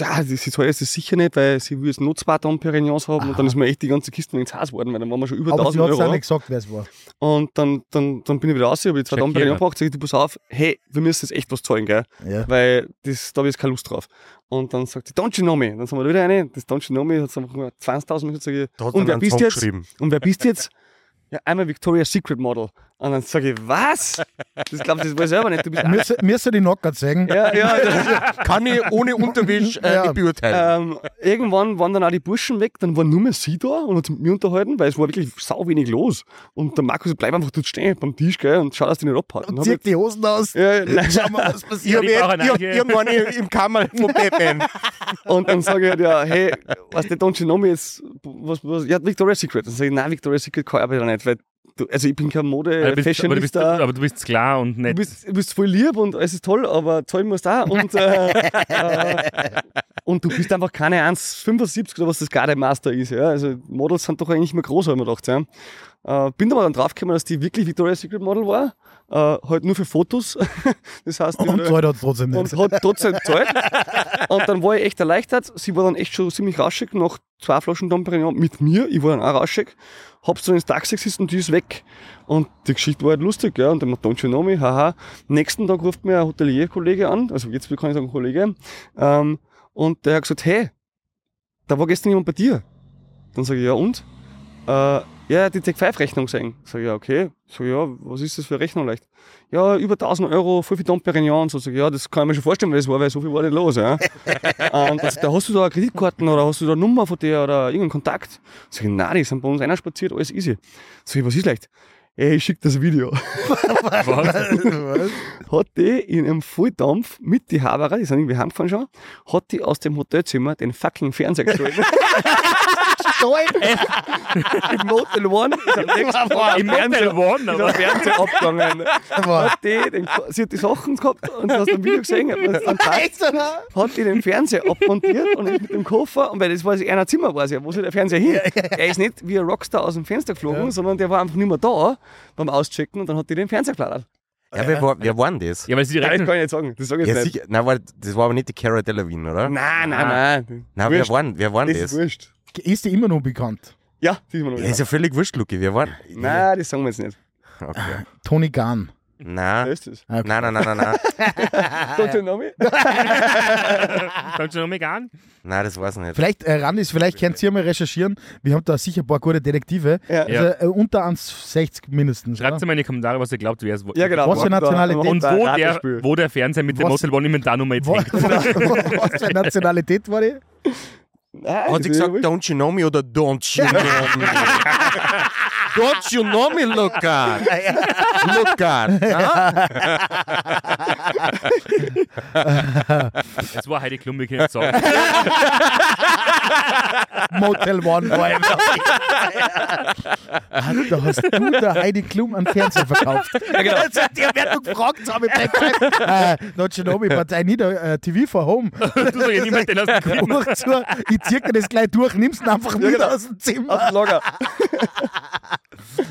ja, das ist teuer ist das sicher nicht, weil sie will jetzt nur zwei Dom Perignons haben und dann ist mir echt die ganze Kiste ins Haus geworden, weil dann waren wir schon über Aber sie 1000 hat es auch Euro. nicht gesagt, wer es war. Und dann, dann, dann bin ich wieder raus, habe die zwei Dom. Perignon gebracht, sag ich, du pass auf, hey, wir müssen jetzt echt was zahlen, gell, Ja. weil das, da habe ich jetzt keine Lust drauf. Und dann sagt sie, don't you know me? Dann sind wir da wieder rein, das don't you know me hat sie einfach nur 20.000 gesagt, sag ich, Da und wer bist Song jetzt? geschrieben. Und wer bist du jetzt? Ja, einmal Victoria's Secret Model. Und dann sage ich, was? Das glaubst du das weiß ich selber nicht. Du bist Müsste müsste die Nocker zeigen. ja, ja, [laughs] Kann ich ohne Unterwisch äh, Ja. beurteilen. ähm, irgendwann waren dann auch die Burschen weg, dann war nur mehr sie da und hat mit mir unterhalten, weil es war wirklich sau wenig los. Und der Markus bleib einfach dort stehen beim Tisch gell, und schau, dass die nicht abhaut. Und zieht die Hosen aus. ja, nein. Schau mal, was ich [laughs] passiert. ich eine hab, eigene- ich noch einen im Kammer von Batman. Und dann sage ich halt, ja, hey, was der Don't You Know Me jetzt, was, was, ja, Victoria's Secret. Dann sage ich, nein, Victoria's Secret kann ich aber nicht, weil du, also ich bin kein Mode, du bist, aber, du bist, aber du bist klar und Du nett. bist, du bist voll lieb und es ist toll, aber zahlen musst du auch. Und, äh, [laughs] und du bist einfach keine 1,75 oder was das Gardemaster ist. Ja? Also Models sind doch eigentlich mehr groß, habe ich mir gedacht. Ja? Äh, bin aber dann draufgekommen, dass die wirklich Victoria's Secret Model war. Äh, halt nur für Fotos. [laughs] das heißt, Und zahlt hat trotzdem und nicht. hat trotzdem gezahlt. und dann war ich echt erleichtert. Sie war dann echt schon ziemlich rauschig nach zwei Flaschen Dom mit mir. Ich war dann auch rauschig. Hab's dann ins Taxi gesessen und die ist weg. Und die Geschichte war halt lustig, ja. Und dann Don't you know me, haha. Nächsten Tag ruft mir ein Hotelier-Kollege an, also jetzt kann ich sagen Kollege, ähm, und der hat gesagt, hey, da war gestern jemand bei dir. Dann sage ich, ja und? Äh, ja, die Tech 5 Rechnung gesehen. Sag ich, ja, okay. Sag ich, ja, was ist das für eine Rechnung leicht? Ja, über 1000 Euro, voll viel Dom Perignon so. Sag ich, ja, das kann ich mir schon vorstellen, weil es war, weil so viel war nicht los, ja. [laughs] und sagt er, hast du da eine Kreditkarten oder hast du da eine Nummer von der oder irgendeinen Kontakt? Sag ich, nein, die sind bei uns einer spaziert, alles easy. Sag ich, was ist leicht? Ey, ich schick das Video. Was? Hat die in einem Volldampf mit die Haberer, die sind irgendwie heimgefahren schon, hat die aus dem Hotelzimmer den fucking Fernseher [laughs] gestohlen. [laughs] Im Motel One [laughs] ist am nächsten Tag Im Motel One, ist aber- der Fernseher abgegangen. Hat die, den, sie hat die Sachen gehabt und du hast ein Video gesehen, hat die den Fernseher abmontiert und ist mit dem Koffer, und weil das war einer Zimmer, war ja, wo ist der Fernseher hin? Er ist nicht wie ein Rockstar aus dem Fenster geflogen, sondern der war einfach nicht mehr da beim Auschecken und dann hat die den Fernseher geflattert. Ja, wer, war, wer war denn das? Ja, weil sie die Nein, das kann ich nicht sagen, das sage ich Ja, jetzt nicht. sicher. Nein, war, das war aber nicht die Cara Delevingne, oder? Nein, nein, nein. Nein, wer Wurscht. war, denn- wer war denn Das ist das? wurscht. Ist die immer noch bekannt? Ja, die ist mir noch Ja, nicht. ist ja völlig wurscht, Luki. Wer war Nein, das sagen wir jetzt nicht. Okay. Tony Gunn. Wer Nein. ist das? Okay. Nein, nein, nein, nein, nein. Don't you know me? kannst du noch mal gehen? Nein, das war's nicht. Vielleicht, äh, Randis, vielleicht könnt ihr mal recherchieren. Wir haben da sicher ein paar gute Detektive. Ja. Also äh, unter 1,60 mindestens. Schreibt mal in die Kommentare, was ihr glaubt, wer es war. Ja, genau. Was für Nationalität? Und wo der, wo der Fernseher mit dem Motel One Inventarnummer jetzt Was, hängt. [laughs] was für Nationalität war die? Nein, Hat sie gesagt, don't you know me oder don't you [laughs] know me? Don't you know me, Luca? [laughs] Luca. Ja? Das war Heidi Klum, wir können nicht sagen. [laughs] Motel One war. Ah, da hast du der Heidi Klum einen Fernseher verkauft. Ja, genau. Der wird noch gefragt, so mit dem uh, Not Shinobi, but I need a uh, TV for home. Du sagst ja niemand, den hast du [laughs] gekriegt. Ich dir das gleich durch, nimmst ihn einfach wieder aus dem Zimmer. Aus dem Lager.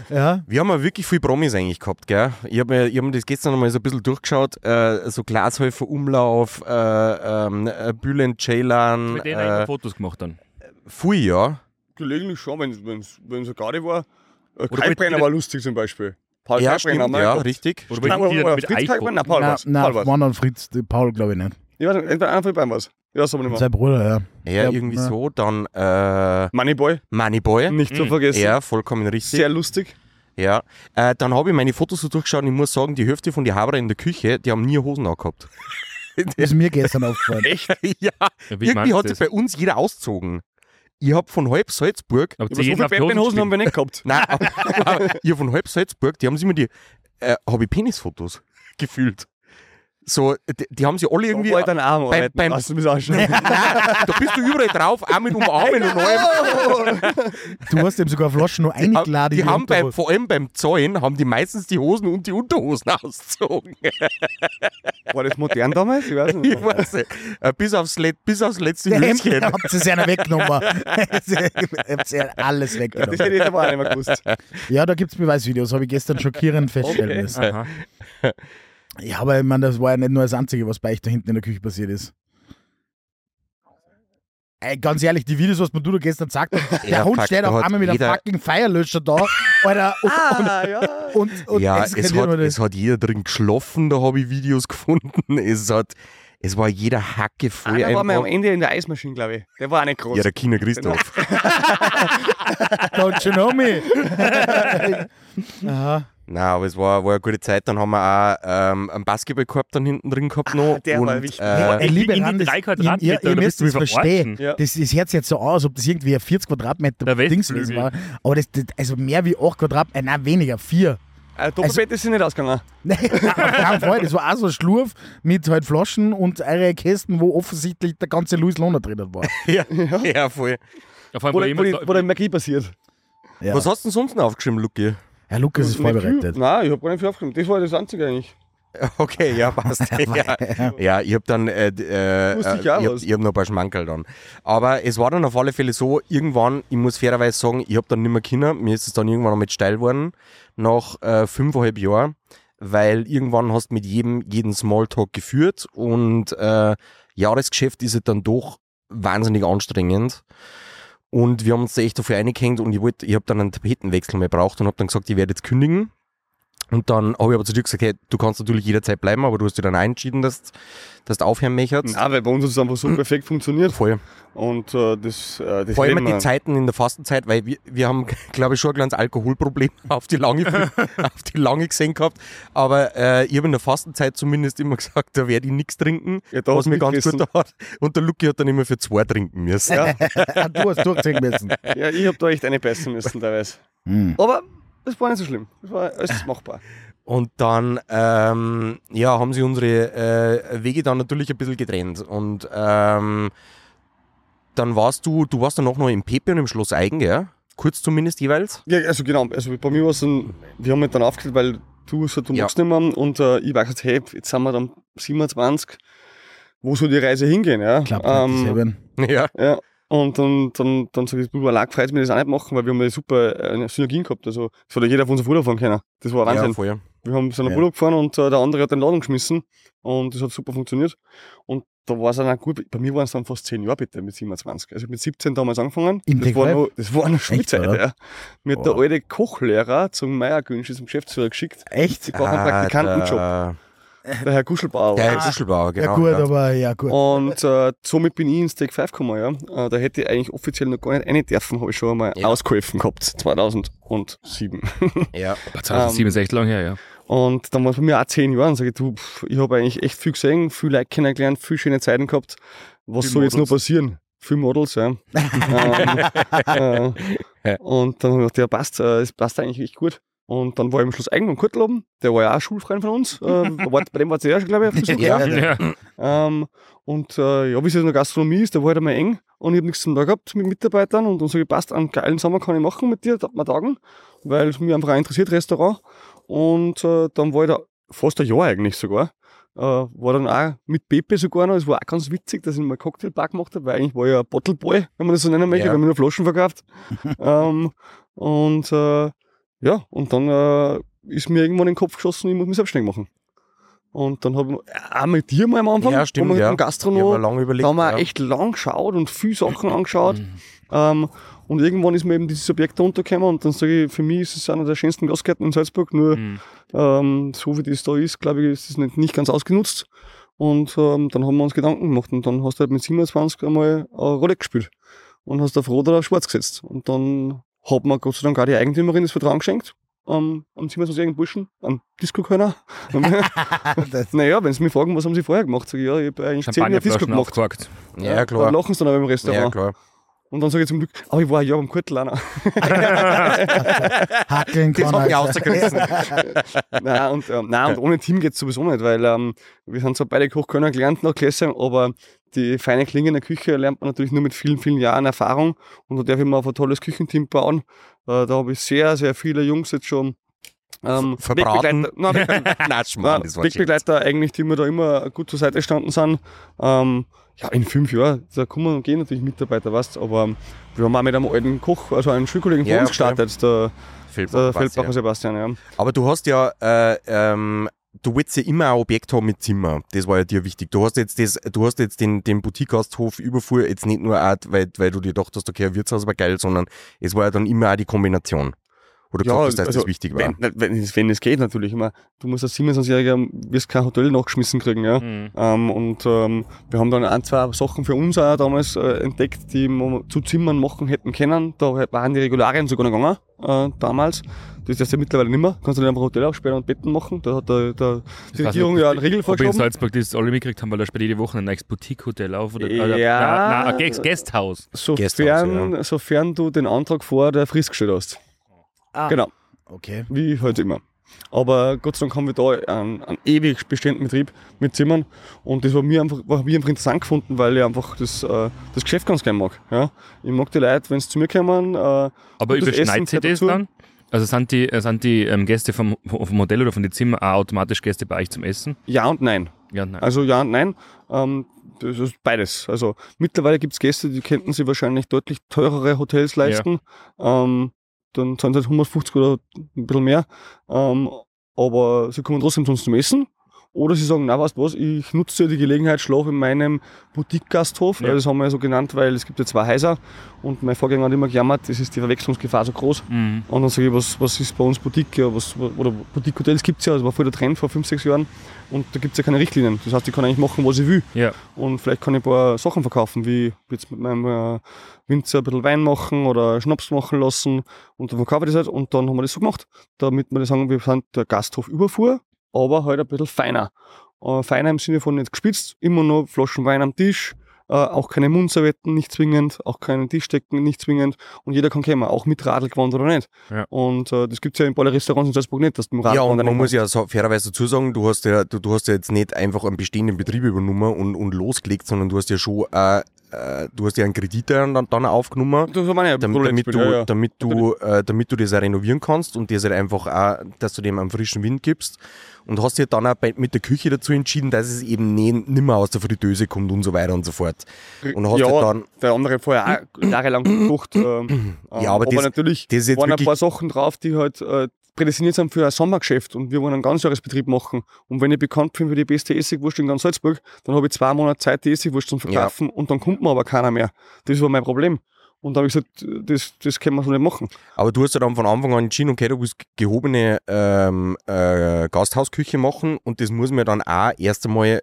Ja. Wir haben ja wirklich viele Promis eigentlich gehabt, gell? Ich habe mir, ich hab mir das gestern noch mal so ein bisschen durchgeschaut. Äh, so Glashäufer Umlauf, äh, ähm, äh, Bülent Ceylan, Mit denen äh, Fotos gemacht dann. viel, ja. Gelegentlich schon, wenn es so gerade war. Äh, mit- war lustig zum Beispiel. Paul Ja, Kalkbrenner stimmt, wir ja, gehabt. richtig. Oder Nein, mit, mit, Fritz iPhone. Kalkbrenner? Paul Na, war's. Paul na, war's. dann Fritz, Paul glaube ich nicht. Ich weiß nicht, entweder einer von den beiden war's. Ich weiß aber nicht. Sein Bruder, ja. Ja, Ja, irgendwie ja. so. Dann äh, Moneyboy, Moneyboy. nicht zu Mhm. vergessen. Ja, vollkommen richtig. Sehr lustig. Ja. Äh, dann habe ich meine Fotos so durchgeschaut und ich muss sagen, die Hälfte von den Haber in der Küche, die haben nie Hosen angehabt. Das [laughs] ist mir gestern aufgefallen. Echt? [laughs] ja, Ja, wie irgendwie hat sich bei uns jeder ausgezogen. Ich habe von halb Salzburg, Aber zu so viele auf die Hosen Batman-Hosen haben wir nicht gehabt. nein, aber, aber ich hab von halb Salzburg, die haben sich immer die, äh, habe ich Penisfotos gefühlt. So, die, die haben sie alle irgendwie. Irgendwie dann Arm beim- beim- du mich. Nein, da bist du überall drauf, auch mit Umarmen und allem. [laughs] Du hast ihm sogar Flaschen nur eingeladen. Die die haben beim, vor allem beim Zäunen haben die meistens die Hosen und die Unterhosen [laughs] ausgezogen. War das modern damals? Ich weiß nicht. Ich weiß nicht. Äh, bis, aufs Let bis aufs letzte Höschen. Habt ihr es ja weggenommen. [laughs] Habt ihr alles Das weggenommen. hätte ich aber auch nicht mehr gewusst. Ja, da gibt es Beweisvideos, habe ich gestern schockierend feststellen Okay. müssen. Aha. Ja, aber ich meine, das war ja nicht nur das Einzige, was bei euch da hinten in der Küche passiert ist. Ey, ganz ehrlich, die Videos, was mir du da gestern gesagt hast, [laughs] der Ja, Hund fuck, steht da auf einmal mit einem fucking Feierlöscher da, Alter, und, Ah, ja. und, und Ja, es hat, es hat jeder drin geschlafen, da habe ich Videos [laughs] gefunden. Es hat, es war jeder Hacke voll Einer war mal am. Ende in der Eismaschine, glaube ich. Der war auch nicht groß. Ja, der Kina Christoph. [laughs] Don't you know me? Aha. Nein, aber es war, war eine gute Zeit. Dann haben wir auch ähm, einen Basketballkorb dann hinten drin gehabt noch. Ah, der war und, wichtig. Äh, Ey, liebe in die Rand, drei ihr, Quadratmeter, ihr, müsst es verstehen. Ja. Das, das hört sich jetzt so als ob das irgendwie ein 40 Quadratmeter Dings war. Aber das, das, also mehr wie 8 Quadratmeter, äh, nein, weniger, 4. Äh, Doppelbett ist nicht ausgegangen. [laughs] Nein, auf keinen Fall. Das war auch so ein Schlurf mit halt Flaschen und eure Kästen, wo offensichtlich der ganze Louis Lohner drin war. [laughs] ja, ja, voll. Ja, vor allem, Wo, wo der- wo, jemand die, wo der Magie passiert. Ja. Was hast du denn sonst noch aufgeschrieben, Luki? Herr Lukas ist vorbereitet. Nein, ich habe gar nicht viel aufgenommen. Das war das Einzige eigentlich. [laughs] Okay, ja, passt. [laughs] ja, ja, ich habe dann, äh, äh, Wusste äh, ich auch ich hab, was. ich hab noch ein paar Schmankerl dann. Aber es war dann auf alle Fälle so, irgendwann, ich muss fairerweise sagen, ich habe dann nicht mehr Kinder, mir ist es dann irgendwann noch mit steil geworden, nach äh, fünfeinhalb Jahren, weil irgendwann hast du mit jedem jeden Smalltalk geführt und äh, Jahresgeschäft ist halt dann doch wahnsinnig anstrengend. Und wir haben uns echt dafür eingehängt und ich, wollt- ich habe dann einen Tapetenwechsel mehr braucht und habe dann gesagt, ich werde jetzt kündigen. Und dann habe ich aber zu dir gesagt, hey, du kannst natürlich jederzeit bleiben, aber du hast dir dann entschieden, dass, dass du aufhören möchtest. Nein, weil bei uns hat es einfach so perfekt funktioniert. Voll. Und äh, das, äh, das Vor allem die wir. Zeiten in der Fastenzeit, weil wir, wir haben, [laughs] glaube ich, schon ein kleines Alkoholproblem [laughs] auf die lange, [laughs] auf die lange gesehen gehabt. Aber äh, ich habe in der Fastenzeit zumindest immer gesagt, da werde ich nichts trinken, Ja, da was mir ganz mitgerissen. gut hat. Und der Lucky hat dann immer für zwei trinken müssen. Ja, du hast durchziehen müssen. ja, ich habe da echt eine beißen müssen teilweise. Hm. Aber das war nicht so schlimm. Das war alles machbar. Und dann ähm, ja, haben sie unsere äh, Wege dann natürlich ein bisschen getrennt. Und ähm, dann warst du, du warst dann auch noch im Pepe und im Schloss Eigen, ja? Kurz zumindest jeweils. Ja, also genau. Also bei mir war es dann, wir haben halt dann aufgehört, weil du gesagt, du Ja. magst nicht mehr. Und äh, ich war gesagt, hey, jetzt sind wir dann 27. Wo soll die Reise hingehen? Ja? Klappt Ähm, ähm, [laughs] Ja. Ja. Und dann, dann, dann sage ich, du, allein gefreut mich das auch nicht machen, weil wir haben ja super äh, Synergien gehabt. Also, das hat ja jeder auf unser Urlaub fahren können. Das war Wahnsinn. Ja, wir haben so einen Ja. Urlaub gefahren und äh, der andere hat den Laden geschmissen und das hat super funktioniert. Und da war es dann auch gut. Bei mir waren es dann fast 10 Jahre bitte mit 27. Also mit 17 damals angefangen. Im das, war noch, das war noch Schulzeit. Ja. Mir hat der alte Kochlehrer zum Meiergünsch, zum Geschäftsführer geschickt. Echt? Ich brauche einen Praktikantenjob. Der, Herr Kuschelbauer. der Herr. Kuschelbauer, genau. ja, gut, ja. aber ja, gut. Und äh, somit bin ich ins Take 5 gekommen, ja. Äh, da hätte ich eigentlich offiziell noch gar nicht rein dürfen, habe ich schon einmal Ja. ausgeholfen gehabt, 2007. [laughs] Ja. 2007 ist echt lang her, ja. Und dann war es bei mir auch zehn Jahre und sage ich, du, pff, ich habe eigentlich echt viel gesehen, viel Leute kennengelernt, viel schöne Zeiten gehabt. Was Viel soll jetzt noch Models. passieren? viele Models, ja. [laughs] ähm, äh, und dann habe ich gedacht, ja, passt, äh, es passt eigentlich echt gut. Und dann war ich am Schluss eigen am Kurtel oben, der war ja auch Schulfreund von uns. Äh, [laughs] war, bei dem war es ja schon, glaube ich, auf Besuch, ja. Ja. Ähm, und äh, ja, wie es in der Gastronomie ist, da war halt einmal eng und ich habe nichts zum Tag gehabt mit Mitarbeitern und dann sage ich, passt, einen geilen Sommer kann ich machen mit dir, mal tagen, weil es mich einfach auch interessiert, Restaurant. Und äh, dann war ich da fast ein Jahr eigentlich sogar. Äh, war dann auch mit Pepe sogar noch, es war auch ganz witzig, dass ich mal Cocktailbar gemacht habe, weil eigentlich war ich ja ein Bottleboy, wenn man das so nennen möchte, Ja. weil man nur Flaschen verkauft. [laughs] ähm, und äh, ja, und dann äh, ist mir irgendwann in den Kopf geschossen, ich muss mich selbstständig machen. Und dann habe ich auch mit dir mal am Anfang, Ja, stimmt, wir ja. mit dem Gastronom, lange überlegt. da haben wir ja. echt lang geschaut und viel Sachen angeschaut. Mhm. Ähm, und irgendwann ist mir eben dieses Objekt da untergekommen und dann sage ich, für mich ist es einer der schönsten Gastgärten in Salzburg, nur Mhm. ähm, so wie das da ist, glaube ich, ist es nicht, nicht ganz ausgenutzt. Und ähm, dann haben wir uns Gedanken gemacht und dann hast du halt mit 27 einmal eine Rolle gespielt und hast auf Rot oder auf Schwarz gesetzt. Und dann hat mir Gott sei Dank auch die Eigentümerin das Vertrauen geschenkt. Ähm, am 27-jährigen Burschen, am Disco-Könner. Das- [laughs] [laughs] naja, wenn sie mich fragen, was haben sie vorher gemacht, sage ich, ja, ich habe eigentlich zehn Jahre Disco gemacht. aufgehakt. Ja, Dann klar. lachen sie dann aber im Ja, Restaurant. klar. Und dann sage ich zum Glück, aber ich war ja beim noch. Hackeln Das kann hat mich ausgerissen. [laughs] nein, und, ähm, nein, und ohne Team geht's sowieso nicht, weil ähm, wir sind zwar beide Kochkönner gelernt nach Klasse, aber die feine Klinge in der Küche lernt man natürlich nur mit vielen, vielen Jahren Erfahrung. Und da darf ich mir auf ein tolles Küchenteam bauen. Äh, da habe ich sehr, sehr viele Jungs jetzt schon ähm, Verbraten. Wegbegleiter, nein, Weg- Nein, Schmarrn, nein, das war schön. Wegbegleiter eigentlich, die mir da immer gut zur Seite gestanden sind. Ähm, ja, in fünf Jahren, da kommen und gehen natürlich Mitarbeiter, weißt aber wir haben auch mit einem alten Koch, also einem Schulkollegen von Ja, uns okay. gestartet, der, Feldbacher Feldbacher. Sebastian, ja. Aber du hast ja, äh, ähm, du willst ja immer ein Objekt haben mit Zimmer. Das war ja dir wichtig. Du hast jetzt das, du hast jetzt den, den Boutique-Gasthof Überfuhr jetzt nicht nur auch, weil, weil du dir dachtest, okay, ein Wirtshaus war geil, sondern es war ja dann immer auch die Kombination. Oder du gesagt hast, dass das wichtig war. also Wenn, wenn, es- wenn es geht natürlich immer. Du musst als 27-Jähriger, wirst kein Hotel nachgeschmissen kriegen, ja. Mhm. Ähm, und ähm, wir haben dann ein, zwei Sachen für uns auch damals äh, entdeckt, die wir zu Zimmern machen hätten können. Da waren die Regularien sogar noch gegangen, äh, damals. Das ist ja mittlerweile nicht mehr. Kannst du nicht einfach Hotel aufsperren und Betten machen. Da hat der, der, die Regierung nicht, ja einen Riegel Ob in. Salzburg das alle mitgekriegt haben, weil da später jede Woche ein neues Boutique-Hotel auf oder, Ja. oder na, na, Guesthouse. Sofern, Gästehaus, sofern du den Antrag vor der Frist gestellt hast. Ah, Genau. Okay. wie halt immer. Aber Gott sei Dank haben wir da einen, einen ewig bestehenden Betrieb mit Zimmern und das war mir einfach, war mir einfach interessant gefunden, weil ich einfach das, äh, das Geschäft ganz gerne mag. Ja? Ich mag die Leute, wenn sie zu mir kommen. Äh, Aber überschneidet sich Essen das dann? Also sind die, äh, sind die ähm, Gäste vom, vom Hotel oder von den Zimmer auch automatisch Gäste bei euch zum Essen? ja und nein. Ja, nein. Also ja und nein. Ähm, das ist beides. Also mittlerweile gibt es Gäste, die könnten sich wahrscheinlich deutlich teurere Hotels leisten. Ähm, dann sind es halt 150 oder ein bisschen mehr. Ähm, aber sie kommen trotzdem zu uns zum Essen. Oder sie sagen, na du was, ich nutze ja die Gelegenheit, schlafe in meinem Boutique-Gasthof. Ja. Ja. Das haben wir ja so genannt, weil es gibt ja zwei Häuser. Und mein Vorgänger hat immer gejammert, das ist die Verwechslungsgefahr so groß. Mhm. Und dann sage ich, was, was ist bei uns Boutique? Ja, was, oder Boutique-Hotels gibt es ja, das war voll der Trend vor fünf, sechs Jahren. Und da gibt es ja keine Richtlinien. Das heißt, ich kann eigentlich machen, was ich will. Ja. Und vielleicht kann ich ein paar Sachen verkaufen, wie jetzt mit meinem äh, Winzer ein bisschen Wein machen oder Schnaps machen lassen. Und dann verkaufe ich das halt. Und dann haben wir das so gemacht, damit wir das sagen, wir sind der Gasthof Überfuhr, aber halt ein bisschen feiner. Äh, feiner im Sinne von nicht gespitzt, immer nur Flaschen Wein am Tisch, äh, auch keine Mundservietten, nicht zwingend, auch keine Tischdecken, nicht zwingend. Und jeder kann kommen, auch mit Radlgewand oder nicht. Ja. Und äh, das gibt es ja in alle Restaurants in Salzburg nicht, dass du mit Ja, Radlgewand und man muss ja so fairerweise dazu sagen, du hast ja, du, du hast ja jetzt nicht einfach einen bestehenden Betrieb übernommen und, und losgelegt, sondern du hast ja schon, äh, äh, du hast ja einen Kredit dann, dann aufgenommen. Das meine damit, Rolle damit, gespielt, du, ja, ja. damit, du, äh, damit du das auch renovieren kannst und das halt einfach auch, dass du dem einen frischen Wind gibst. Und hast dich dann auch bei, mit der Küche dazu entschieden, dass es eben nie, nimmer aus der Fritteuse kommt und so weiter und so fort. Und hast ja, halt dann, der andere vorher auch jahrelang gekocht. [clears throat] Ähm, Ja, aber das- natürlich das waren ein paar Sachen drauf, die halt äh, prädestiniert sind für ein Sommergeschäft und wir wollen einen Ganzjahresbetrieb machen. Und wenn ich bekannt bin für die beste Essigwurst in ganz Salzburg, dann habe ich zwei Monate Zeit, die Essigwurst zu verkaufen und dann kommt mir aber keiner mehr. Das war mein Problem. Und da habe ich gesagt, das, das können wir so nicht machen. aber du hast ja dann von Anfang an entschieden, okay, du willst gehobene ähm, äh, Gasthausküche machen und das muss mir dann auch erst einmal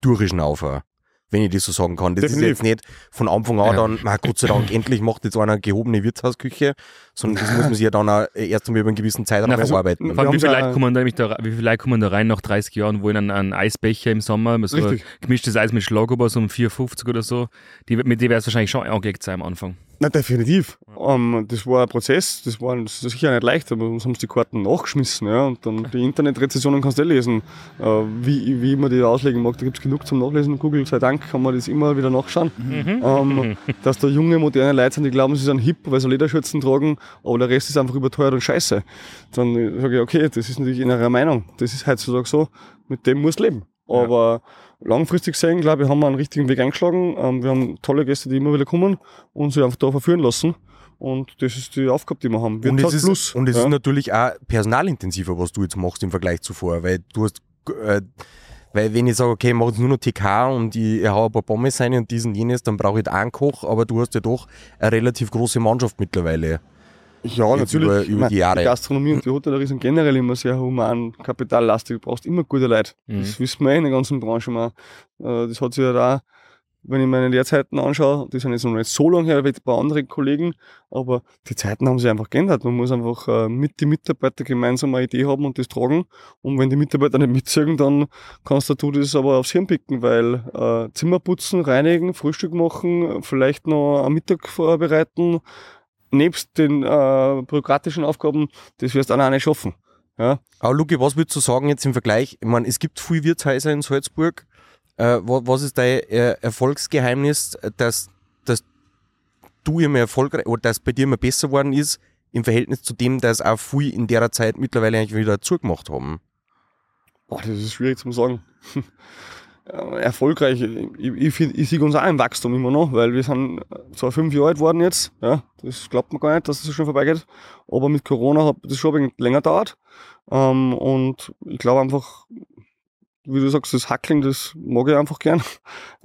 durchschnaufen. Wenn ich das so sagen kann. Das Definitiv. ist jetzt nicht von Anfang an Ja. dann, na, Gott sei Dank, [clears throat] endlich macht jetzt einer gehobene Wirtshausküche, sondern das muss man sich ja dann auch erst einmal über einen gewissen Zeitraum Na, erarbeiten. Vor allem, wie viele, Leute kommen da, wie viele Leute kommen da rein nach 30 Jahren und wollen einen, einen Eisbecher im Sommer, so gemischtes Eis mit Schlagobers um 4,50 oder so. Die, mit dem wäre es wahrscheinlich schon angelegt sein am Anfang. Na, definitiv. Ähm, das war ein Prozess, das war das ist sicher nicht leicht, aber uns haben sie die Karten nachgeschmissen. Ja? Und dann die Internetrezessionen kannst du eh lesen, äh, wie, wie man die auslegen mag. Da gibt es genug zum Nachlesen. Google sei Dank kann man das immer wieder nachschauen. Ähm, [laughs] dass da junge, moderne Leute sind, die glauben, sie sind hip, weil sie Lederschürzen tragen, aber der Rest ist einfach überteuert und scheiße. Dann sage ich, okay, das ist natürlich in ihrer Meinung. Das ist heutzutage so, mit dem muss leben. Aber langfristig gesehen, glaube ich, haben wir einen richtigen Weg eingeschlagen. Ähm, wir haben tolle Gäste, die immer wieder kommen und sich einfach da verführen lassen. Und das ist die Aufgabe, die wir haben. Und Wirtschaft es, ist, Plus. und es ja. ist natürlich auch personalintensiver, was du jetzt machst im Vergleich zuvor, weil du hast, äh, weil wenn ich sage, okay, ich mache jetzt nur noch TK und ich, ich hau ein paar Pommes rein und diesen jenes, dann brauche ich einen Koch, aber du hast ja doch eine relativ große Mannschaft mittlerweile. Ja, Jetzt natürlich. über- über die Jahre. Die Gastronomie und die Hotellerie sind generell immer sehr human, kapitallastig. Du brauchst immer gute Leute. Mhm. Das wissen wir eh in der ganzen Branche mal. Äh, Das hat sich ja da, wenn ich meine Lehrzeiten anschaue, die sind jetzt noch nicht so lange her wie bei anderen Kollegen, aber die Zeiten haben sich einfach geändert. Man muss einfach äh, mit den Mitarbeitern gemeinsam eine Idee haben und das tragen. Und wenn die Mitarbeiter nicht mitziehen, dann kannst du das aber aufs Hirn picken, weil äh, Zimmer putzen, reinigen, Frühstück machen, vielleicht noch am Mittag vorbereiten, nebst den äh, bürokratischen Aufgaben, das wirst du auch nicht schaffen. Ja? Aber Luki, was würdest du sagen jetzt im Vergleich? Ich meine, es gibt viele Wirtshäuser in Salzburg. Äh, wa- was ist dein äh, Erfolgsgeheimnis, dass, dass du immer erfolgreich oder dass bei dir immer besser geworden ist im Verhältnis zu dem, dass auch viele in der Zeit mittlerweile eigentlich wieder zugemacht haben? Boah, das ist schwierig zu sagen. [laughs] Äh, Erfolgreich, ich, ich, ich sehe uns auch im Wachstum immer noch, weil wir sind zwar fünf Jahre alt geworden jetzt, ja, das glaubt man gar nicht, dass das so schnell vorbeigeht, aber mit Corona hat das schon ein wenig länger dauert ähm, und ich glaube einfach, wie du sagst, das Hackeln, das mag ich einfach gern. [laughs]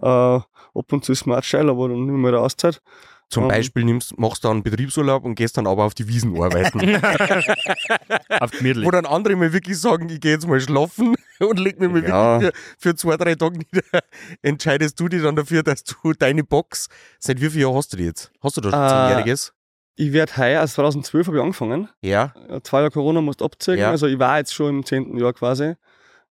Äh, ab und zu ist mir auch aber dann nehmen wir da Auszeit. Zum Ähm. Beispiel nimmst, machst du einen Betriebsurlaub und gehst dann aber auf die Wiesen arbeiten. [laughs] Auf. Wo dann andere mal wirklich sagen, ich gehe jetzt mal schlafen [laughs] und leg mich mal Ja. wirklich für, für zwei, drei Tage nieder. Entscheidest du dich dann dafür, dass du deine Box, seit wie viel Jahren hast du die jetzt? Hast du da schon Äh, zehnjähriges? Ich werde heuer, also 2012 habe ich angefangen, Ja. Ja, zwei Jahre Corona musst du abziehen. Ja. Also ich war jetzt schon im zehnten Jahr quasi.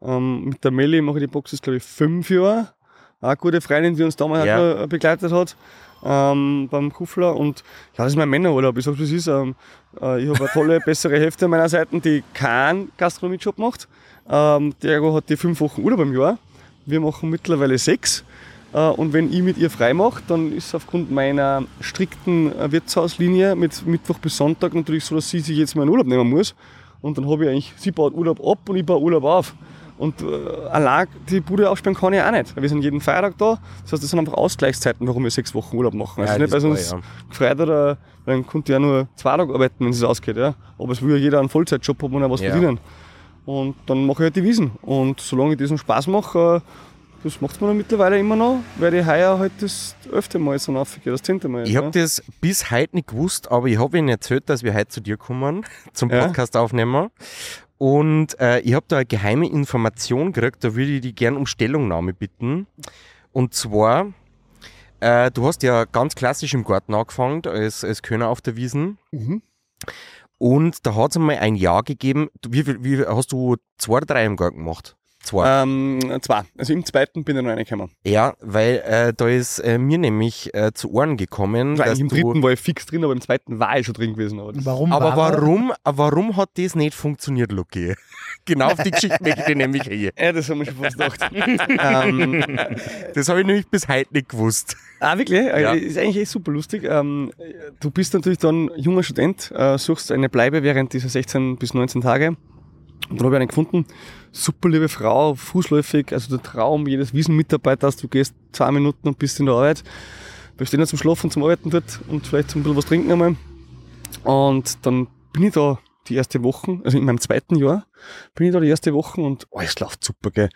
Ähm, mit der Melli mache ich die Box jetzt, glaube ich, fünf Jahre. Eine gute Freundin, die uns damals Ja. noch begleitet hat ähm, beim Kuffler. Und ja, das ist mein Männerurlaub. Ich sage, wie es ist. Ähm, äh, ich habe eine tolle, [laughs] bessere Hälfte meiner Seiten, die keinen Gastronomiejob macht. Ähm, der Ergo hat die fünf Wochen Urlaub im Jahr. Wir machen mittlerweile sechs. Äh, Und wenn ich mit ihr frei mache, dann ist es aufgrund meiner strikten äh, Wirtshauslinie mit Mittwoch bis Sonntag natürlich so, dass sie sich jetzt mal einen Urlaub nehmen muss. Und dann habe ich eigentlich, sie baut Urlaub ab und ich baue Urlaub auf. Und äh, allein die Bude aufsperren kann ich auch nicht. Wir sind jeden Feiertag da. Das heißt, das sind einfach Ausgleichszeiten, warum wir sechs Wochen Urlaub machen. Also Ja, nicht, weil ist uns klar, gefreut oder dann konnte ja nur zwei Tage arbeiten, wenn es ausgeht. Ja. Aber es will ja jeder einen Vollzeitjob haben und auch was Ja. verdienen. Und dann mache ich halt die Wiesen. Und solange ich diesen Spaß mache, äh, das macht dann mittlerweile immer noch, werde ich heuer halt das öfter Mal so aufgehe, das zehnte Mal. Ich habe das bis heute nicht gewusst, aber ich habe Ihnen erzählt, dass wir heute zu dir kommen, zum Ja. Podcast aufnehmen. Und äh, ich habe da eine geheime Information gekriegt, da würde ich dich gerne um Stellungnahme bitten. Und zwar, äh, du hast ja ganz klassisch im Garten angefangen, als, als Könner auf der Wiesen. Mhm. Und da hat es einmal ein Jahr gegeben. Wie viel, wie, hast du zwei oder drei im Garten gemacht? Zwei. Ähm, zwei. Also im zweiten bin ich noch reingekommen. Ja, weil äh, da ist äh, mir nämlich äh, zu Ohren gekommen, dass Im dritten war ich fix drin, aber im zweiten war ich schon drin gewesen. Aber Warum Aber war warum, warum hat das nicht funktioniert, Lucky? [laughs] genau auf die Geschichte möchte ich nämlich hier. Ja, das haben wir schon fast gedacht. [laughs] ähm, Das habe ich nämlich bis heute nicht gewusst. ah, wirklich? Ja. Ja. Ist eigentlich echt super lustig. Ähm, du bist natürlich dann junger Student, äh, suchst eine Bleibe während dieser 16 bis 19 Tage. Und dann habe ich eine gefunden. Super liebe Frau, fußläufig, also der Traum jedes Wiesenmitarbeiters. Du gehst zwei Minuten und bist in der Arbeit. Wir stehen ja zum Schlafen, zum Arbeiten dort und vielleicht zum bisschen was trinken einmal. Und dann bin ich da die erste Woche, also in meinem zweiten Jahr, bin ich da die erste Woche und oh, es läuft super, gell.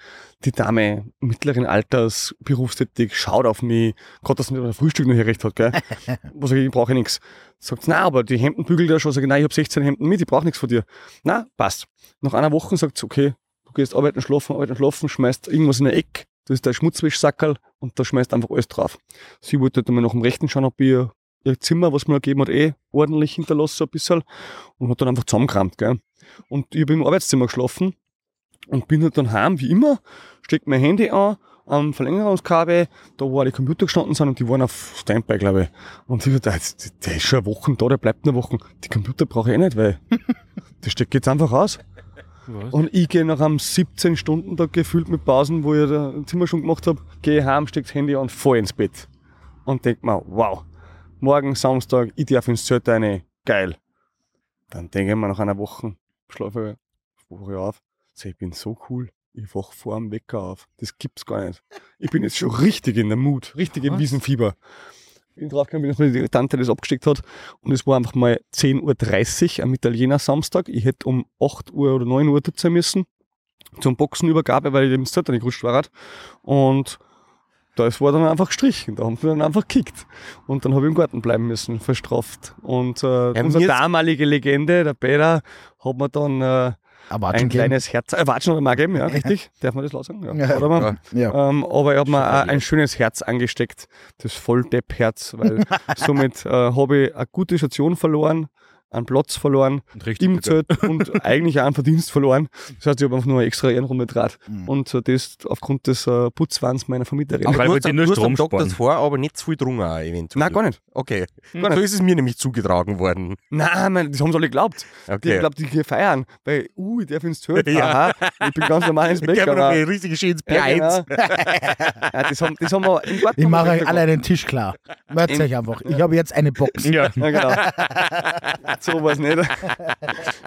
Die Dame mittleren Alters, berufstätig, schaut auf mich, gerade dass sie nicht ein Frühstück noch hier recht hat, gell. [laughs] Was sag ich, ich brauche nichts. Sagt, na, aber die Hemden bügelt ja schon. Sag ich, nein, ich habe 16 Hemden mit, ich brauche nichts von dir. Na, passt. Nach einer Woche sagt sie, okay, gehst arbeiten, schlafen, arbeiten, schlafen, schmeißt irgendwas in der Eck, das ist der Schmutzwischsackerl und da schmeißt einfach alles drauf. Sie wollte halt einmal nach dem Rechten schauen, ob ihr, ihr Zimmer, was mir gegeben hat, eh ordentlich hinterlassen, so ein bisschen. Und hat dann einfach zusammengerammt, gell. Und ich habe im Arbeitszimmer geschlafen und bin halt dann heim, wie immer, steck mein Handy an, am Verlängerungskabel, da wo die Computer gestanden sind und die waren auf Standby, glaube ich. Und ich dachte, der ist schon eine Woche da, der bleibt eine Woche. Die Computer brauche ich eh nicht, weil [laughs] das steckt jetzt einfach aus. Was? Und ich gehe nach einem 17 Stunden Tag gefühlt mit Pausen, wo ich ein Zimmer schon gemacht habe, gehe heim, steck das Handy an, fall ins Bett. Und denk mir, wow, morgen Samstag, ich darf ins Zelt rein, geil. Dann denke ich mir nach einer Woche, schlafe ich, wache ich auf, so, ich bin so cool. Ich wach vor dem Wecker auf. Das gibt's gar nicht. Ich bin jetzt schon richtig in der Mut, richtig im? Wiesenfieber. Bin draufgekommen, dass mir die Tante das abgesteckt hat. Und es war einfach mal 10.30 Uhr am Italiener Samstag. Ich hätte um 8 Uhr oder 9 Uhr dort sein müssen. Zum Boxenübergabe, weil ich dem Zettel nicht gerutscht war. Und das war dann einfach gestrichen. Da haben sie dann einfach gekickt. Und dann habe ich im Garten bleiben müssen, verstraft. Und äh, unsere mir- damalige Legende, der Peter, hat mir dann äh, Aber ein kleines Herz, äh, Watschen mal gegeben, ja, richtig. Darf man das laut sagen? Ja. Ja, Oder mal? Ja. Ähm, aber ich habe mir auch ein schönes Herz angesteckt, das Volldepp-Herz, weil [laughs] somit äh, habe ich eine gute Station verloren, einen Platz verloren Und richtig im. Zelt und eigentlich auch einen Verdienst verloren. Das heißt, ich habe einfach nur eine extra Ehrenrunde draht. Mhm. Und äh, das aufgrund des äh, Putzwans meiner Vermieterin. Aber- Weil du nur du hast am Tag davor aber nicht zu viel drungen, auch eventuell. Nein, gar nicht. Okay. Gar nicht. So ist es mir nämlich zugetragen worden. Nein, man, das haben sie alle geglaubt. Die haben Okay. geglaubt, die gehen feiern. Weil, uh, ich darf ins Zelt. Ja. Aha, ich bin ganz normal ins Ich [laughs] Bett habe noch gegangen. ein richtig schönes Ja, P1. genau. [laughs] ja, das, haben, das haben wir im Garten Ich mache euch alle einen Tisch klar. Merkt euch einfach. Ich habe jetzt eine Box. Ja. Ja, genau. [laughs] so war es nicht. [laughs]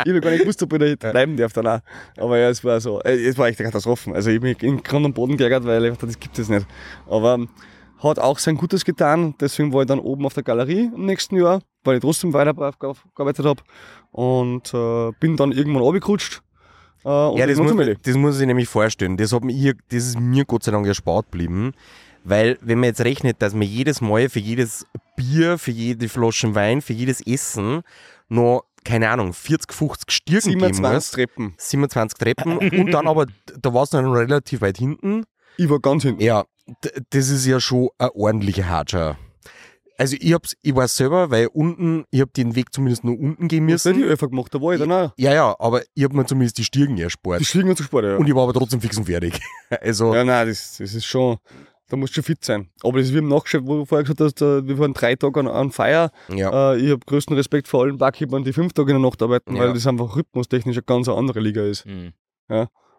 Ich habe gar nicht gewusst, ob ich da bleiben darf danach. Aber ja, es war so, äh, es war echt eine Katastrophe. Also ich bin in Grund und Boden geärgert, weil ich dachte, das gibt es nicht. Aber ähm, hat auch sein Gutes getan. Deswegen war ich dann oben auf der Galerie im nächsten Jahr, weil ich trotzdem weiter gearbeitet habe. Und äh, bin dann irgendwann runtergerutscht. Äh, Ja, das muss, das muss ich nämlich vorstellen. Das, hat mir, das ist mir Gott sei Dank erspart geblieben. Weil, wenn man jetzt rechnet, dass man jedes Mal für jedes Bier, für jede Flasche Wein, für jedes Essen noch, keine Ahnung, 40, 50 Stirken geben 27 muss. Treppen. 27 Treppen. und dann aber, [laughs] da war es dann relativ weit hinten. Ich war ganz hinten. Ja, das ist ja schon ein ordentlicher Hatscher. Also ich hab's, ich weiß selber, weil unten, ich hab den Weg zumindest nur unten gehen Das hätte ich müssen. einfach gemacht, da war ich dann auch. Ja, ja, aber ich hab mir zumindest die Stirn erspart. Die Stiegen zu sparen, ja. Und ich war aber trotzdem fix und fertig. [laughs] Also, Ja, nein, das, das ist schon, da musst du schon fit sein. Aber das ist wie im Nachgeschäft, wo du vorher gesagt hast, äh, wir waren drei Tage an, an Feier. ja. Äh, ich habe größten Respekt vor allen Barkeepern, die fünf Tage in der Nacht arbeiten, Ja. weil das einfach rhythmustechnisch eine ganz andere Liga ist. Mhm.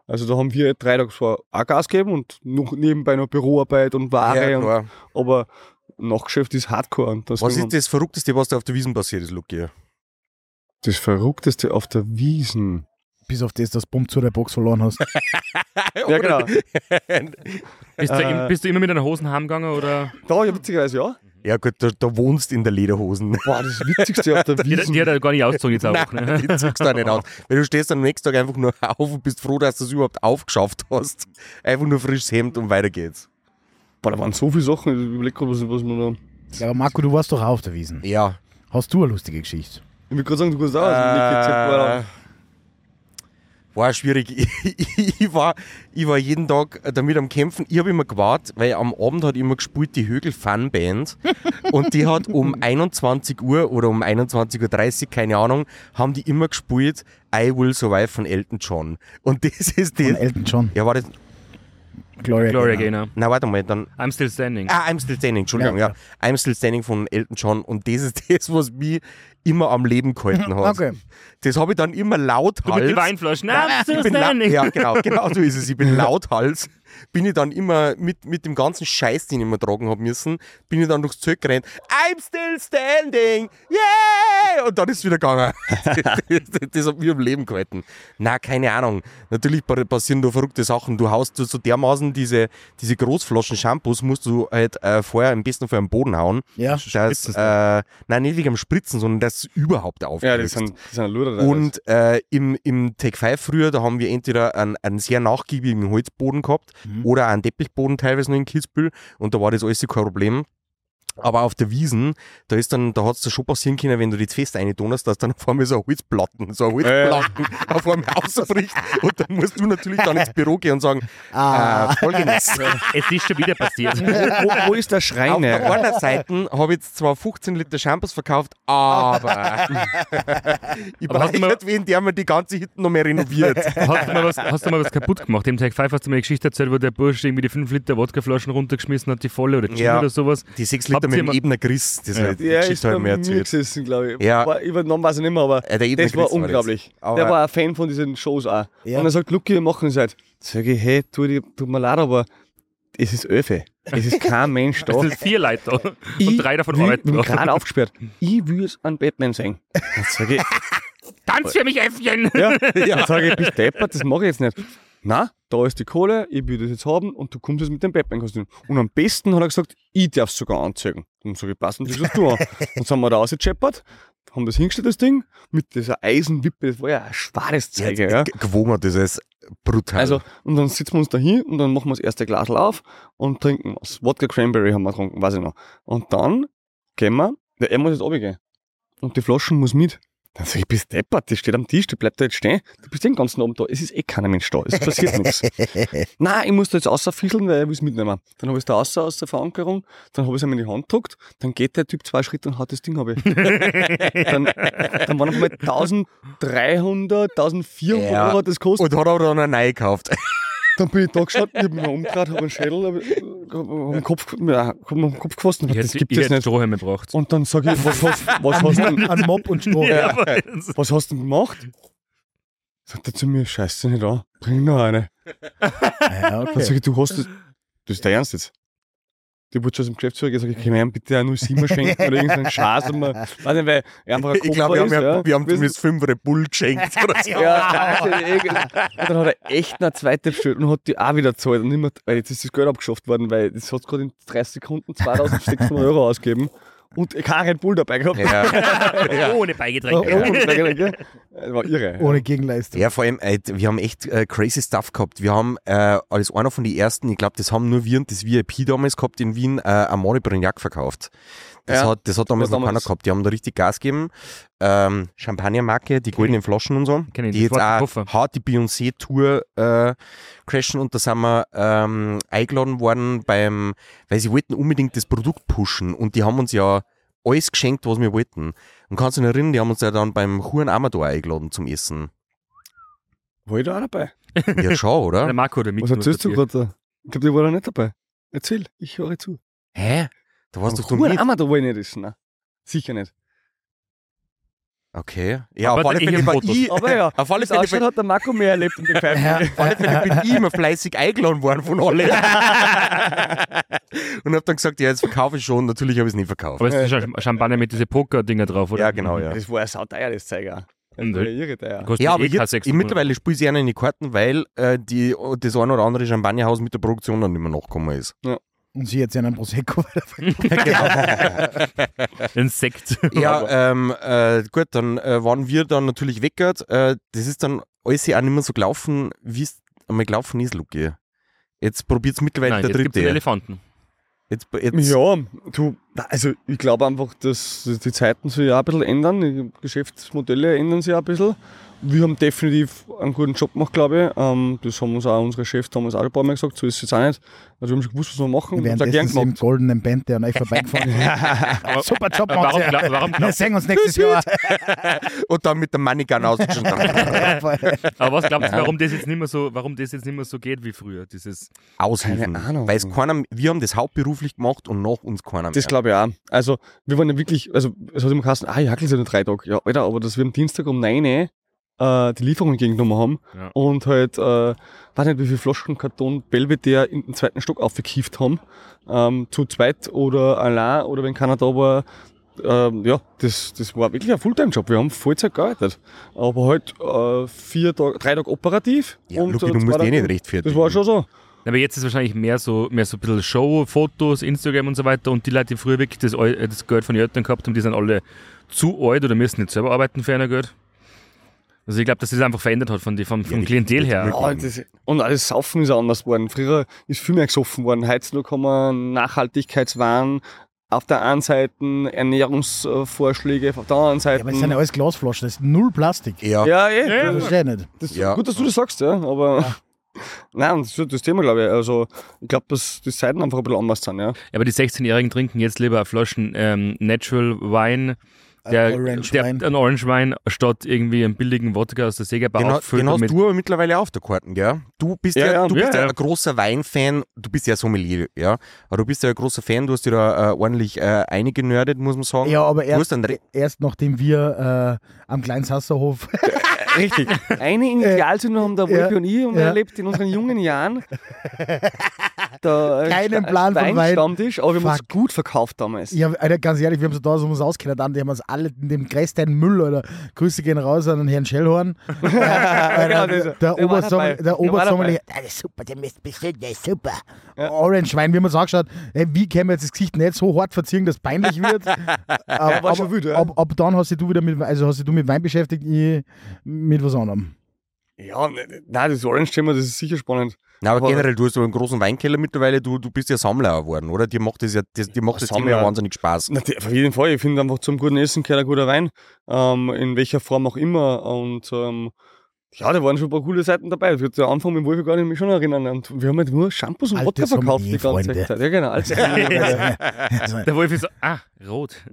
Also da haben wir drei Tage zwar auch Gas gegeben und noch nebenbei noch Büroarbeit und Ware, ja, und, aber Nachgeschäft ist Hardcore. Und Was ist das Verrückteste, was da auf der Wiesen passiert ist, Luki? das Verrückteste auf der Wiesen? Bis auf das, dass du Pump zu der Box verloren hast. [laughs] [laughs] Ja, genau. Bist, du, Äh. bist du immer mit deinen Hosen heimgegangen oder? Da, ja, witzigerweise, ja. Ja gut, da, da wohnst in der Lederhosen. Boah, das Witzigste auf der Die, Wiesen. die hat er gar nicht ausgezogen jetzt auch. Nein, Ne? die ziehst du da nicht aus. Weil du stehst am nächsten Tag einfach nur auf und bist froh, dass du es überhaupt aufgeschafft hast. Einfach nur frisches Hemd und weiter geht's. Boah, da waren so viele Sachen. Ich überlege gerade, was, was man da. Ja, aber Marco, du warst doch auch auf der Wiesen. Ja. Hast du eine lustige Geschichte? Ich will gerade sagen, du kannst auch. Äh, war schwierig. [laughs] Ich, ich, war, ich war jeden Tag damit am Kämpfen. Ich habe immer gewartet, weil am Abend hat immer gespielt die Högel Fun Band und die hat um [laughs] 21 Uhr oder um 21.30 Uhr, keine Ahnung, haben die immer gespielt I Will Survive von Elton John. Und das ist Von das. Elton John. Ja, war das. Gloria, Gloria Gaynor. Gaynor. Na, warte mal, dann. I'm still standing. Ah, I'm Still Standing, Entschuldigung, Ja. ja. I'm Still Standing von Elton John und das ist das, was mich immer am Leben gehalten hat. Okay. Das habe ich dann immer lauthals. Du mit den Weinflaschen. I'm still ich bin standing. ja, genau, genau so ist es. Ich bin [laughs] lauthals. Bin ich dann immer mit, mit dem ganzen Scheiß, den ich immer tragen habe müssen, bin ich dann durchs Zeug gerannt. I'm still standing! Yeah! Und dann ist es wieder gegangen. [laughs] das, das hat mich am Leben gehalten. Na, keine Ahnung. Natürlich pa- passieren da verrückte Sachen. Du haust so so dermaßen diese, diese Großflaschen Shampoos, musst du halt äh, vorher am besten vor den Boden hauen. Ja. Dass, äh, nein, nicht wegen dem Spritzen, sondern dass es überhaupt auflöst. Ja, das sind, das sind Luder. Und äh, im, im Take 5 früher, da haben wir entweder einen, einen sehr nachgiebigen Holzboden gehabt Mhm. oder einen Teppichboden teilweise noch in Kitzbühel und da war das alles kein Problem. Aber auf der Wiesen, da ist dann, da hat's da schon passieren können, wenn du die fest eintonst, dass dann auf einmal so ein Holzplatten, so ein Holzplatten auf einmal rausbricht und dann musst du natürlich dann ins Büro gehen und sagen, Ah. äh, folgendes. Es ist schon wieder passiert. [laughs] Wo, wo ist der Auf Schreiner? der einen Seite habe ich jetzt zwar 15 Liter Shampoos verkauft, aber [laughs] ich Aber hast brauche du mal- nicht wen, der mir die ganze Hütte noch mehr renoviert. [laughs] Hast du mal was, hast du mal was kaputt gemacht? Dem Tag 5 hast du mir eine Geschichte erzählt, wo der Bursche irgendwie die 5 Liter Wodkaflaschen runtergeschmissen hat, die volle oder Gin Ja. oder sowas. Die 6 Liter mit dem Ebner Chris, das Ja. ja. die Ja, ist Geschichte halt mir erzählt. gesessen, glaube ich. Ja. War, über den Namen weiß ich nicht mehr, aber Äh, der Ebner das war Chris war das. unglaublich. Aber- der war ein Fan von diesen Shows auch. Ja. Und er sagt, Lucky, wir machen es halt. Sag ich, hey, tu dir, tut mir leid, aber es ist Öfe. Es ist kein Mensch [laughs] da. Es sind vier Leute da. Ich Und drei davon will- arbeiten bin noch. gerade aufgesperrt. Ich will es an Batman sehen. Dann sag ich, Tanz für mich, Äffchen! ja, Dann sag ich, bist deppert, das mache ich jetzt nicht. Na, da ist die Kohle, ich will das jetzt haben und du kommst jetzt mit dem Batman-Kostüm. Und am besten hat er gesagt, ich darf es sogar anzeigen. Dann sag ich, passen, das du an. Dann sind wir da rausgescheppert, haben das hingestellt, das Ding, mit dieser Eisenwippe, das war ja ein schwares Zeige, ja. G- Gewogen, das ist brutal. Also, und dann sitzen wir uns da hin und dann machen wir das erste Glas auf und trinken was. Wodka Cranberry haben wir getrunken, weiß ich noch. Und dann gehen wir, der er muss jetzt runtergehen. Und die Flaschen muss mit. Dann sag ich, bist deppert, die steht am Tisch, die bleibt da jetzt stehen. Du bist den ganzen Abend da. Es ist eh keiner Mensch da. Es passiert nichts. [laughs] Nein, ich muss da jetzt rausfisseln, weil er will es mitnehmen. Dann habe ich es da raus aus der Verankerung, dann habe ich es ihm in die Hand gedruckt, dann geht der Typ zwei Schritte und hat das Ding habe ich. [laughs] dann, dann waren auf einmal 1300, 1400 Ja. Euro hat das gekostet. und hat aber dann eine neue gekauft. Dann bin ich da gestanden, ich habe mich umgedreht, habe einen Schädel, habe hab den Kopf, ja, hab mir den Kopf gefasst und hab, das gibt es nicht. Strohhalme gebraucht. Und dann sage ich, was, hast, was, [laughs] hast, du denn- An Mob und Stroh. Ja, was hast du denn gemacht? Sagt er zu mir, scheiß dich nicht an, bring noch eine. [laughs] Ja, Dann okay. sage ich, du hast das, das ist der Ernst jetzt. Die wurde schon aus dem Geschäftsführer gesagt, ich kann mir bitte eine 07er schenken oder irgendeinen [laughs] man, weiß nicht, weil er einfach ein Ich glaube, wir ja, wir haben zumindest fünf Red Bull geschenkt. Oder [laughs] so. Ja, und dann hat er echt eine zweite bestellt und hat die auch wieder gezahlt. Und immer, weil jetzt ist das Geld abgeschafft worden, weil das hat gerade in 30 Sekunden 2600 Euro ausgegeben und kein Red Bull dabei gehabt. Ja. [laughs] Ohne Oh, Beigetränke. oh, das war irre. Ohne Gegenleistung. Ja, vor allem, äh, wir haben echt äh, crazy Stuff gehabt. Wir haben äh, als einer von den ersten, ich glaube, das haben nur wir und das VIP damals gehabt in Wien, äh, Armani Brignac verkauft. Das, Ja, hat, das hat damals noch keiner damals- gehabt. Die haben da richtig Gas gegeben. Ähm, Champagnermarke, die goldenen Flaschen und so. Ich, die jetzt auch Koffer. hart die Beyoncé-Tour äh, crashen und da sind wir ähm, eingeladen worden beim, weil sie wollten unbedingt das Produkt pushen und die haben uns ja alles geschenkt, was wir wollten. Und kannst du dich erinnern, die haben uns ja dann beim Juan Amador eingeladen zum Essen. War ich da auch dabei? [laughs] Ja, schon, oder? Der Marco, der Was erzählst du gerade da? Ich glaube, die war da nicht dabei. Erzähl, ich höre zu. Hä? Da warst doch du mit. einmal, da war ich nicht essen. Nein. Sicher nicht. Okay. Ja, Aber auf alle Fälle Fotos. ich, Aber ja, [laughs] auf alle Fälle, hat der Marco mehr erlebt in den Pfeifen. [laughs] auf alle Fälle bin ich immer fleißig eingeladen worden von alle. [laughs] Und hab dann gesagt, ja, jetzt verkaufe ich schon. Natürlich habe ich es nie verkauft. Aber es ist Champagner mit diesen Poker-Dinger drauf, oder? Ja, genau, ja. Das war ja sauteuer, das Zeug auch. Das war ja Ja, aber eh kein jetzt, 600. ich, mittlerweile spiele ich gerne in die Karten, weil äh, die, das ein oder andere Champagnerhaus mit der Produktion dann nicht mehr nachgekommen ist. Und sie jetzt in einem Prosecco [laughs] [laughs] Ein Sekt. Ja, ähm, äh, gut, dann äh, waren wir dann natürlich weggehört. Äh, das ist dann alles ja auch nicht mehr so gelaufen, wie es einmal gelaufen ist, Luki. Jetzt probiert es mittlerweile Nein, der jetzt Dritte. Elefanten. Jetzt, jetzt, Ja, du, also ich glaube einfach, dass die Zeiten sich auch ein bisschen ändern, die Geschäftsmodelle ändern sich auch ein bisschen. Wir haben definitiv einen guten Job gemacht, glaube ich. Ähm, das haben uns auch unsere Chefs damals auch ein paar Mal gesagt, so ist es jetzt auch nicht. Also wir haben schon gewusst, was wir machen und haben es auch gern sie im gemacht. goldenen Band, der an euch vorbeigefahren ist. [laughs] Super Job, warum, macht glaub, warum, Wir sehen uns nächstes Jahr. und dann mit der Money Gun ausgeschossen. [laughs] aber was glaubt ihr, warum das jetzt nicht mehr so, warum das jetzt nicht mehr so geht wie früher? Dieses Aushilfen. Keine Ahnung. Weil es keiner, wir haben das hauptberuflich gemacht und nach uns keiner Das mehr. glaube ich auch. Also, wir waren ja wirklich, also, es hat immer geheißen, ah, Jackel ist ja nur drei Tage. Ja, Alter, aber dass wir am Dienstag um 9 Uhr äh, die Lieferung entgegengenommen haben Ja. und halt, äh, weiß nicht, wie viele Flaschen Karton Belvedere in den zweiten Stock aufgekieft haben, ähm, zu zweit oder allein oder wenn keiner da war, ähm, ja, das, das war wirklich ein Fulltime-Job. Wir haben Vollzeit gearbeitet. Aber halt äh, vier Tage, drei Tage operativ. Ja, und, Luki, äh, du musst eh nicht rechtfertigen. Das war schon so. Aber jetzt ist wahrscheinlich mehr so, mehr so ein bisschen Show, Fotos, Instagram und so weiter. Und die Leute, die früher wirklich das, das Geld von den Eltern gehabt haben, die sind alle zu alt oder müssen nicht selber arbeiten für ein Geld. Also ich glaube, dass das einfach verändert hat von die, vom, vom die- Klientel her. Ja, das, und alles Saufen ist anders geworden. Früher ist viel mehr gesoffen worden. Heutzutage haben wir Nachhaltigkeitswahn. auf der einen Seite Ernährungsvorschläge, auf der anderen Seite. Ja, aber das sind ja alles Glasflaschen, das ist null Plastik. Ja. ja, eh, Ja, Das ist ja nicht. das, Ja. gut, dass du das sagst, ja, aber. Nein, das ist das Thema, glaube ich. Also, ich glaube, dass die Zeiten einfach ein bisschen anders sind, ja. Ja, aber die 16-Jährigen trinken jetzt lieber Flaschen ähm, Natural Wine, der, Orange der, Wein. ein Orange Wein, statt irgendwie einen billigen Wodka aus der auffüllen. den hast mit- du aber mittlerweile auf der Karten, gell? Du bist ja, Ja, ja. du bist Ja, ja, ja. ein großer Weinfan, du bist ja Sommelier, ja? Aber du bist ja ein großer Fan, du hast dir da äh, ordentlich äh, eingenördet, muss man sagen. Ja, aber erst, erst nachdem wir äh, am Kleinshasserhof [laughs] Richtig. Eine Initialzündung haben der Wolfi und ich er erlebt in unseren jungen Jahren. Da, äh, Keinen Plan von Wein. Weinstammtisch, aber wir haben uns gut verkauft damals. Ja, Alter, ganz ehrlich, wir haben so da so uns auskennt, dann, die haben uns alle in dem größten Müll, oder Grüße gehen raus an den Herrn Schellhorn. [laughs] äh, Genau, Alter, das- der der Obersommelier, der Der Obersommelier, ist super, der ist bestimmt, der ist super. Orange Wein, wie man es angeschaut, ey, wie können wir jetzt das Gesicht nicht so hart verziehen, dass es peinlich wird. [laughs] aber, war schon wild, ja. ab, ab dann hast du wieder mit, also hast dich du mit Wein beschäftigt, ich mit was anderem. Ja, ne- ne- nein, das Orange-Thema, das ist sicher spannend. Na, aber Aber- generell, du hast so einen großen Weinkeller mittlerweile, du, du bist ja Sammler geworden, oder? Dir macht das ja das, dir macht das Thema ja Sammler. wahnsinnig Spaß. Na, die- auf jeden Fall, ich finde einfach zum guten Essen gehört ein guter Wein, ähm, in welcher Form auch immer. Und ähm, ja, da waren schon ein paar coole Seiten dabei. Ich würde den Anfang mit dem Wolfi gar nicht mich schon erinnern. Und wir haben halt nur Shampoos und Wodka verkauft die ganze Sommelierfreunde. Zeit. Ja, genau. alte [laughs] Der Wolf ist so, ah, rot. [laughs]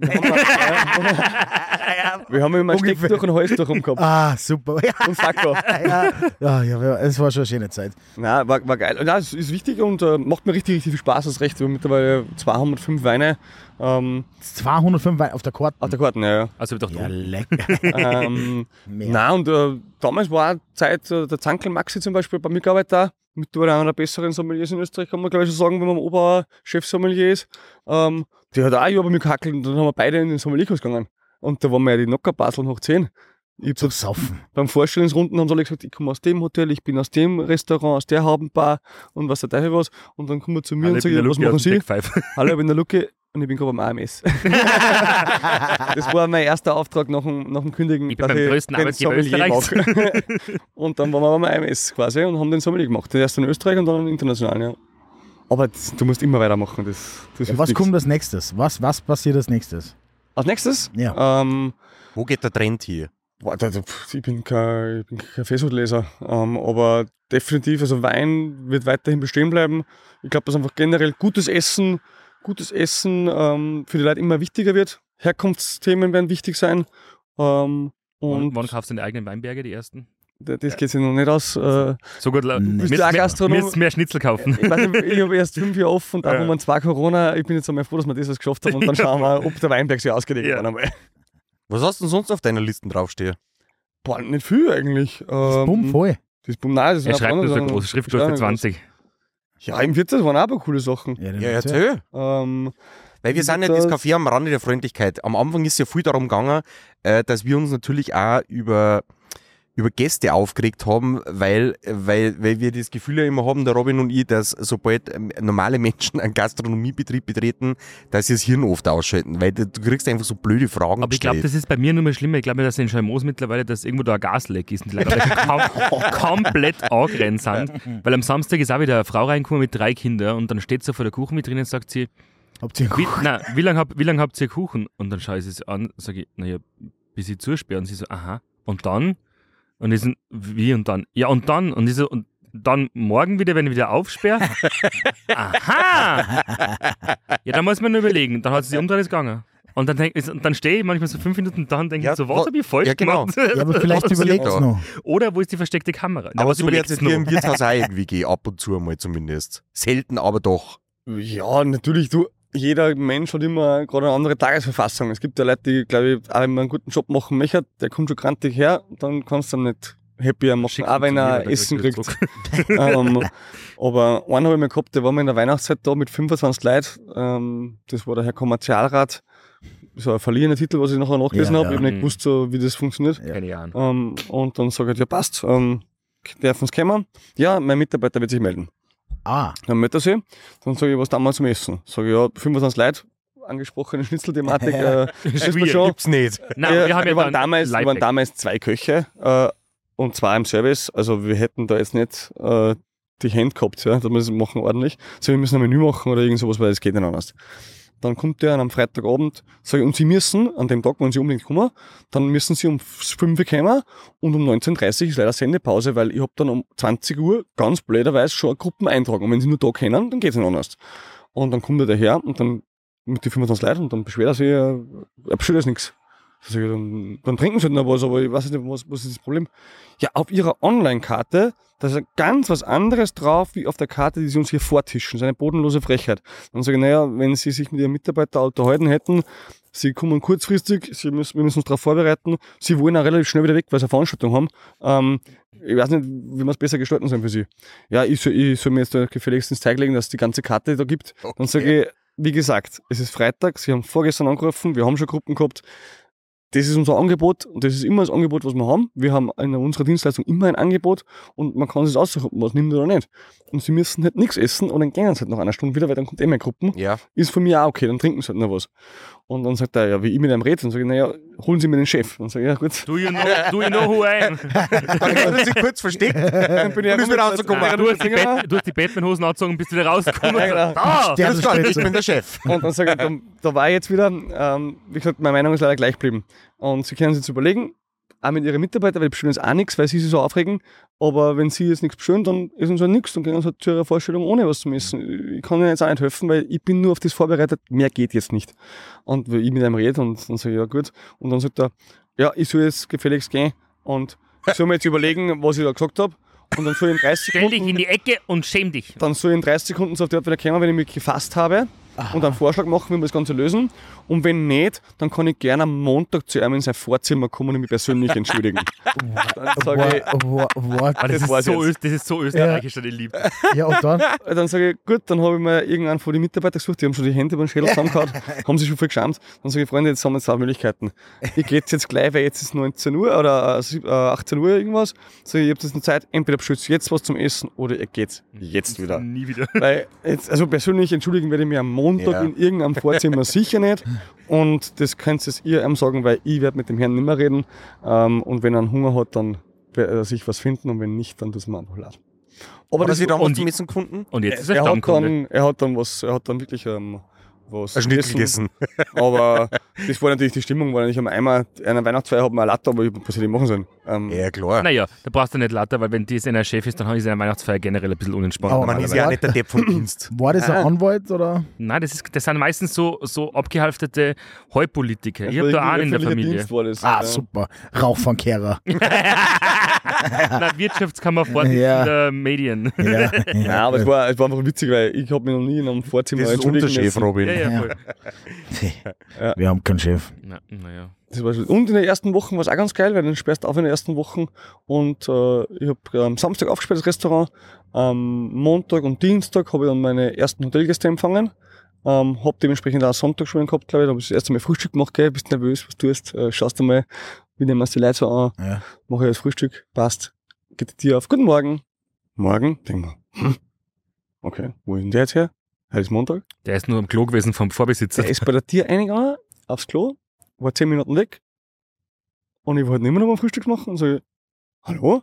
wir haben immer ein. Steck durch und Hals durch gehabt. ah, super. Und Sacko. [laughs] ja, ja, ja, es war schon eine schöne Zeit. Nein, war, war geil. Ja, es ist wichtig und äh, macht mir richtig, richtig viel Spaß. Das recht. Wir haben mittlerweile 205 Weine ähm, 205 Wein auf der Karte. auf der Karte. Ja, ja. Also ich dachte, Ja, lecker. ähm. [laughs] Nein, und äh, damals war auch Zeit, äh, der Zankel Maxi zum Beispiel bei mir gearbeitet da. Mittlerweile einer der besseren Sommeliers in Österreich, kann man glaube ich schon sagen, wenn man Ober Chef-Sommelier ist. Ähm, der hat auch ein Jahr bei mir gehackelt und dann haben wir beide in den Sommelierkurs gegangen. Und da waren wir ja die Nocker-Baseln hoch 10. Ich hab Zum so, Saufen. beim Vorstellungsrunden haben sie alle gesagt, ich komme aus dem Hotel, ich bin aus dem Restaurant, aus der Habenbar und was der Teufel was. Und dann kommen wir zu mir alle und sagen, was machen Sie? Ich bin der Luke und ich bin gerade beim AMS. [laughs] das war mein erster Auftrag nach dem, nach dem Kündigen. Ich bin beim größten den Arbeitgeber Österreichs. [laughs] und dann waren wir beim AMS quasi und haben den Sommelier gemacht. Erst in Österreich und dann international, ja. Aber das, du musst immer weitermachen. Das, das Ja, was nichts. kommt als nächstes? Was, was passiert als nächstes? Als nächstes? Ja. Ähm, Wo geht der Trend hier? ich bin kein, ich bin kein Festleser, ähm, aber definitiv, also Wein wird weiterhin bestehen bleiben. Ich glaube, dass einfach generell gutes Essen, gutes Essen ähm, für die Leute immer wichtiger wird. Herkunftsthemen werden wichtig sein. Ähm, Und wann kaufst du deine eigenen Weinberge, die ersten? das geht sich noch nicht aus. Äh, So gut, müsst du mehr, Gastronom? mehr Schnitzel kaufen. ich weiß nicht, ich habe [laughs] erst fünf Jahre offen und Ja. wenn man zwei Corona, ich bin jetzt einmal froh, dass wir das was geschafft haben und dann [laughs] schauen wir, ob der Weinberg sich ausgelegt Ja. hat. Was hast du denn sonst auf deiner Liste draufstehen? Boah, nicht viel eigentlich. Ähm, Bumm, voll. Das Bumm, nein, das Er sind schreibt nur so große Schriftgröße Ja, 20. Ja, im Wirtshaus waren auch ein paar coole Sachen. Ja, Ja, erzähl. erzähl. Ähm, Weil wir sind ja das Café am Rande der Freundlichkeit. Am Anfang ist ja viel darum gegangen, äh, dass wir uns natürlich auch über, über Gäste aufgeregt haben, weil, weil, weil wir das Gefühl ja immer haben, der Robin und ich, dass sobald ähm, normale Menschen einen Gastronomiebetrieb betreten, dass sie das Hirn oft ausschalten, weil du, kriegst einfach so blöde Fragen Aber ich glaube, das ist bei mir nur mehr schlimmer. Ich glaube, dass in Schalmoos mittlerweile, dass irgendwo da ein Gasleck ist und die Leute [laughs] kom komplett angerannt sind. Weil am Samstag ist auch wieder eine Frau reingekommen mit drei Kindern und dann steht sie vor der Kuchenvitrine und sagt sie, Habt ihr wie, na, wie lange hab, wie lang habt ihr Kuchen? Und dann schaue ich sie an, sage ich, naja, bis ich zusperre. Und sie so, aha. Und dann? Und ich so, wie und dann? Ja, und dann? Und ich so, und dann morgen wieder, wenn ich wieder aufsperre? [laughs] Aha! Ja, dann muss man nur überlegen. Dann hat sie sich umdreht ist gegangen. Und dann, denk, dann stehe ich manchmal so fünf Minuten da und denke Ja, so, wa- was habe ich falsch ja, genau. gemacht? Ja, aber [laughs] vielleicht Was überlegt es noch. Oder wo ist die versteckte Kamera? Na, aber so wird es dir im noch? Wirtshaus auch irgendwie gehen, ab und zu mal zumindest. Selten, aber doch. ja, natürlich, du, jeder Mensch hat immer gerade eine andere Tagesverfassung. Es gibt ja Leute, die, glaube ich, auch wenn man einen guten Job machen möchte, der kommt schon grantig her, dann kannst du ihn nicht happier machen, Schick auch wenn mir, er Essen kriegt [laughs] ähm, [laughs] aber einen habe ich mal gehabt, der war mal in der Weihnachtszeit da mit 25 Leuten. Ähm, das war der Herr Kommerzialrat. So ein verlierener Titel, was ich nachher nachgelesen Ja, habe. ja. Ich habe nicht gewusst, so, wie das funktioniert. Keine Ahnung. Ähm, und dann sage ich, ja passt, ähm, darf uns kommen? Ja, mein Mitarbeiter wird sich melden. Ah, er sich. Dann sage ich, was da mal zum Essen? Sage ich, ja, 25 Leute, angesprochene Schnitzelthematik. [laughs] äh, wir Schwierig. schon. Gibt's nicht. [laughs] Nein, Ja, wir haben ja wir waren damals, wir waren damals zwei Köche äh, und zwei im Service. Also wir hätten da jetzt nicht äh, die Hände gehabt, ja, dass wir das machen ordentlich. So, wir müssen ein Menü machen oder irgend sowas, weil das geht nicht anders. Dann kommt der am Freitagabend, sage ich, und sie müssen an dem Tag, wenn sie unbedingt kommen, dann müssen sie um 5 Uhr kommen und um 19.30 Uhr ist leider Sendepause, weil ich habe dann um 20 Uhr ganz blöderweise schon Gruppen eintragen. Und wenn sie nur da kennen, dann geht's nicht anders. Und dann kommt er daher und dann mit den 25 Leuten und dann beschwert er sich, er, er bestellt jetzt nichts. Sag ich, dann, dann trinken sie halt noch was, aber ich weiß nicht, was, was ist das Problem? Ja, auf ihrer Online-Karte, da ist ganz was anderes drauf, wie auf der Karte, die sie uns hier vortischen. Das ist eine bodenlose Frechheit. Dann sage ich, naja, wenn sie sich mit ihrem Mitarbeiter unterhalten hätten, sie kommen kurzfristig, sie müssen, wir müssen uns darauf vorbereiten, sie wollen auch relativ schnell wieder weg, weil sie eine Veranstaltung haben. Ähm, ich weiß nicht, wie wir es besser gestalten sollen für sie. Ja, ich soll, ich soll mir jetzt da gefälligst ins Zeig legen, dass es die ganze Karte da gibt. Dann sage ich, wie gesagt, es ist Freitag, Sie haben vorgestern angerufen, wir haben schon Gruppen gehabt. Das ist unser Angebot und das ist immer das Angebot, was wir haben. Wir haben in unserer Dienstleistung immer ein Angebot und man kann sich aussuchen, ob man was nimmt oder nicht. Und sie müssen halt nichts essen und dann gehen sie halt nach einer Stunde wieder, weil dann kommt eh mehr Gruppen. Ja. Ist von mir auch okay, dann trinken sie halt noch was. Und dann sagt er, ja, wie ich mit einem rede, dann sage ich, naja, holen Sie mir den Chef. Dann sage ich, ja gut. Do you know, do you know who I am? [laughs] Dann hat er sich kurz versteckt. [laughs] Dann bin ich Und wieder rausgekommen. Nein, du hast die, Bat du hast die Batman-Hosen angezogen und bist wieder rausgekommen. [laughs] Ja, genau. Da! Der Das gar nicht, ich bin der Chef. Und dann sage ich, dann, da war ich jetzt wieder, ähm, wie gesagt, meine Meinung ist leider gleich geblieben. Und Sie können sich jetzt überlegen, auch mit Ihren Mitarbeitern, weil die bestellen jetzt auch nichts, weil sie sich so aufregen. Aber wenn sie jetzt nichts bestellen, dann ist uns halt nichts. Dann gehen wir halt zu ihrer Vorstellung ohne was zu essen. Ich kann ihnen jetzt auch nicht helfen, weil ich bin nur auf das vorbereitet. Mehr geht jetzt nicht. Und weil ich mit einem rede und dann sage ich, ja gut. Und dann sagt er, ja, ich soll jetzt gefälligst gehen und ich soll mir jetzt überlegen, was ich da gesagt habe. Und dann soll ich in 30 Stell dich Sekunden in die Ecke und schäm dich. dann soll ich in 30 Sekunden so auf die Art wieder kommen, wenn ich mich gefasst habe und einen Vorschlag machen, wie wir das Ganze lösen. Und wenn nicht, dann kann ich gerne am Montag zu ihm in sein Vorzimmer kommen und mich persönlich entschuldigen. [laughs] dann sage what? Das, ist so. Öst- das ist so österreichisch, ja. lieb. Ja, und dann? ich, [laughs] dann sage ich, gut, dann habe ich mir irgendeinen von den Mitarbeitern gesucht, die haben schon die Hände über den Schädel zusammengehauen, [laughs] haben sich schon voll geschämt. Dann sage ich, Freunde, jetzt haben wir zwei Möglichkeiten. Ich gehe jetzt gleich, weil jetzt ist 19 Uhr oder äh, sieb- äh, 18 Uhr irgendwas. Sag ich, ihr habt jetzt eine Zeit, entweder ihr jetzt was zum Essen oder ihr geht jetzt wieder. Nie wieder. Weil jetzt, also persönlich entschuldigen werde ich mich am Montag Ja. in irgendeinem Vorzimmer sicher nicht. Und das könnt ihr ihm sagen, weil ich werde mit dem Herrn nicht mehr reden. Ähm, und wenn er einen Hunger hat, dann wird er sich was finden und wenn nicht, dann tut es mir einfach leid. Aber Oder das, was und zum die- Essen gefunden? Und jetzt ist er er, hat dann, er hat dann was, er hat dann wirklich ähm, was Ein Schnitzel gegessen. [laughs] Aber das war natürlich die Stimmung, weil ich am einmal einer Weihnachtsfeier habe mir ein Latte, aber ich, was hätte ich machen sollen? Ähm, Ja, klar. Naja, da brauchst du nicht lauter, weil wenn das einer Chef ist, dann ist eine Weihnachtsfeier generell ein bisschen unentspannt. Aber Man ist ja auch nicht der Depp vom Dienst. [laughs] War das ein. Anwalt oder? Nein, das, ist, das sind meistens so, so abgehalftete Heupolitiker. Ich habe da einen in der Familie. Dienst war das, Ah, ja. super. Rauchfangkehrer. [laughs] [laughs] Nein, Wirtschaftskammer vor Ja. der Medien. Ja, ja. Ja, aber es war, es war einfach witzig, weil ich habe mich noch nie in einem Vorzimmer Das ist unser Chef, müssen. Robin. Ja, ja, [laughs] Ja. Wir haben keinen Chef. Na, naja. Das war schon. Und in den ersten Wochen war es auch ganz geil, weil dann sperrst du auf in den ersten Wochen. Und äh, ich habe am Samstag aufgesperrt das Restaurant. Am Montag und Dienstag habe ich dann meine ersten Hotelgäste empfangen. Ähm, hab dementsprechend auch Sonntag schon gehabt, glaube ich. Da habe ich das erste Mal Frühstück gemacht, gell? Bist nervös, was du tust. Äh, schaust du wie nehmen wir die Leute so an. Ja. Mache ich das Frühstück, passt. Geht die Tür auf. Guten Morgen. Morgen. Denk mal, hm, okay, wo ist denn der jetzt her? Heute ist Montag. Der ist nur am Klo gewesen vom Vorbesitzer. Der ist bei der Tür [laughs] eingegangen, aufs Klo, war zehn Minuten weg. Und ich wollte nicht mehr noch mal Frühstück machen und so, hallo?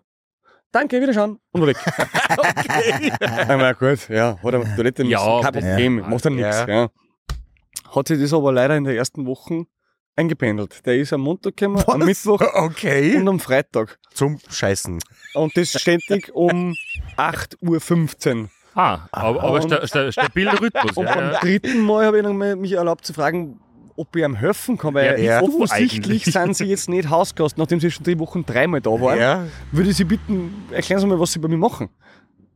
Danke, wiederschauen. Und war weg. [laughs] okay. [laughs] Einmal gut, ja, hat er Toilette Ja, müssen. Kein das- Problem, ja. macht er nichts. Ja. Ja. Hat sich das aber leider in den ersten Wochen eingependelt. Der ist am Montag gekommen, am Mittwoch Okay. und am Freitag. Zum Scheißen. Und das ständig um 8.15 Uhr. Ah, aber, aber sta, sta, stabiler Rhythmus. Und Ja, beim ja. dritten Mal habe ich dann mich erlaubt zu fragen, ob ich ihm helfen kann, weil Ja, offensichtlich eigentlich. sind sie jetzt nicht Hausgast, nachdem sie schon drei Wochen dreimal da waren. Ja. Würde ich sie bitten, erklären Sie mal, was sie bei mir machen.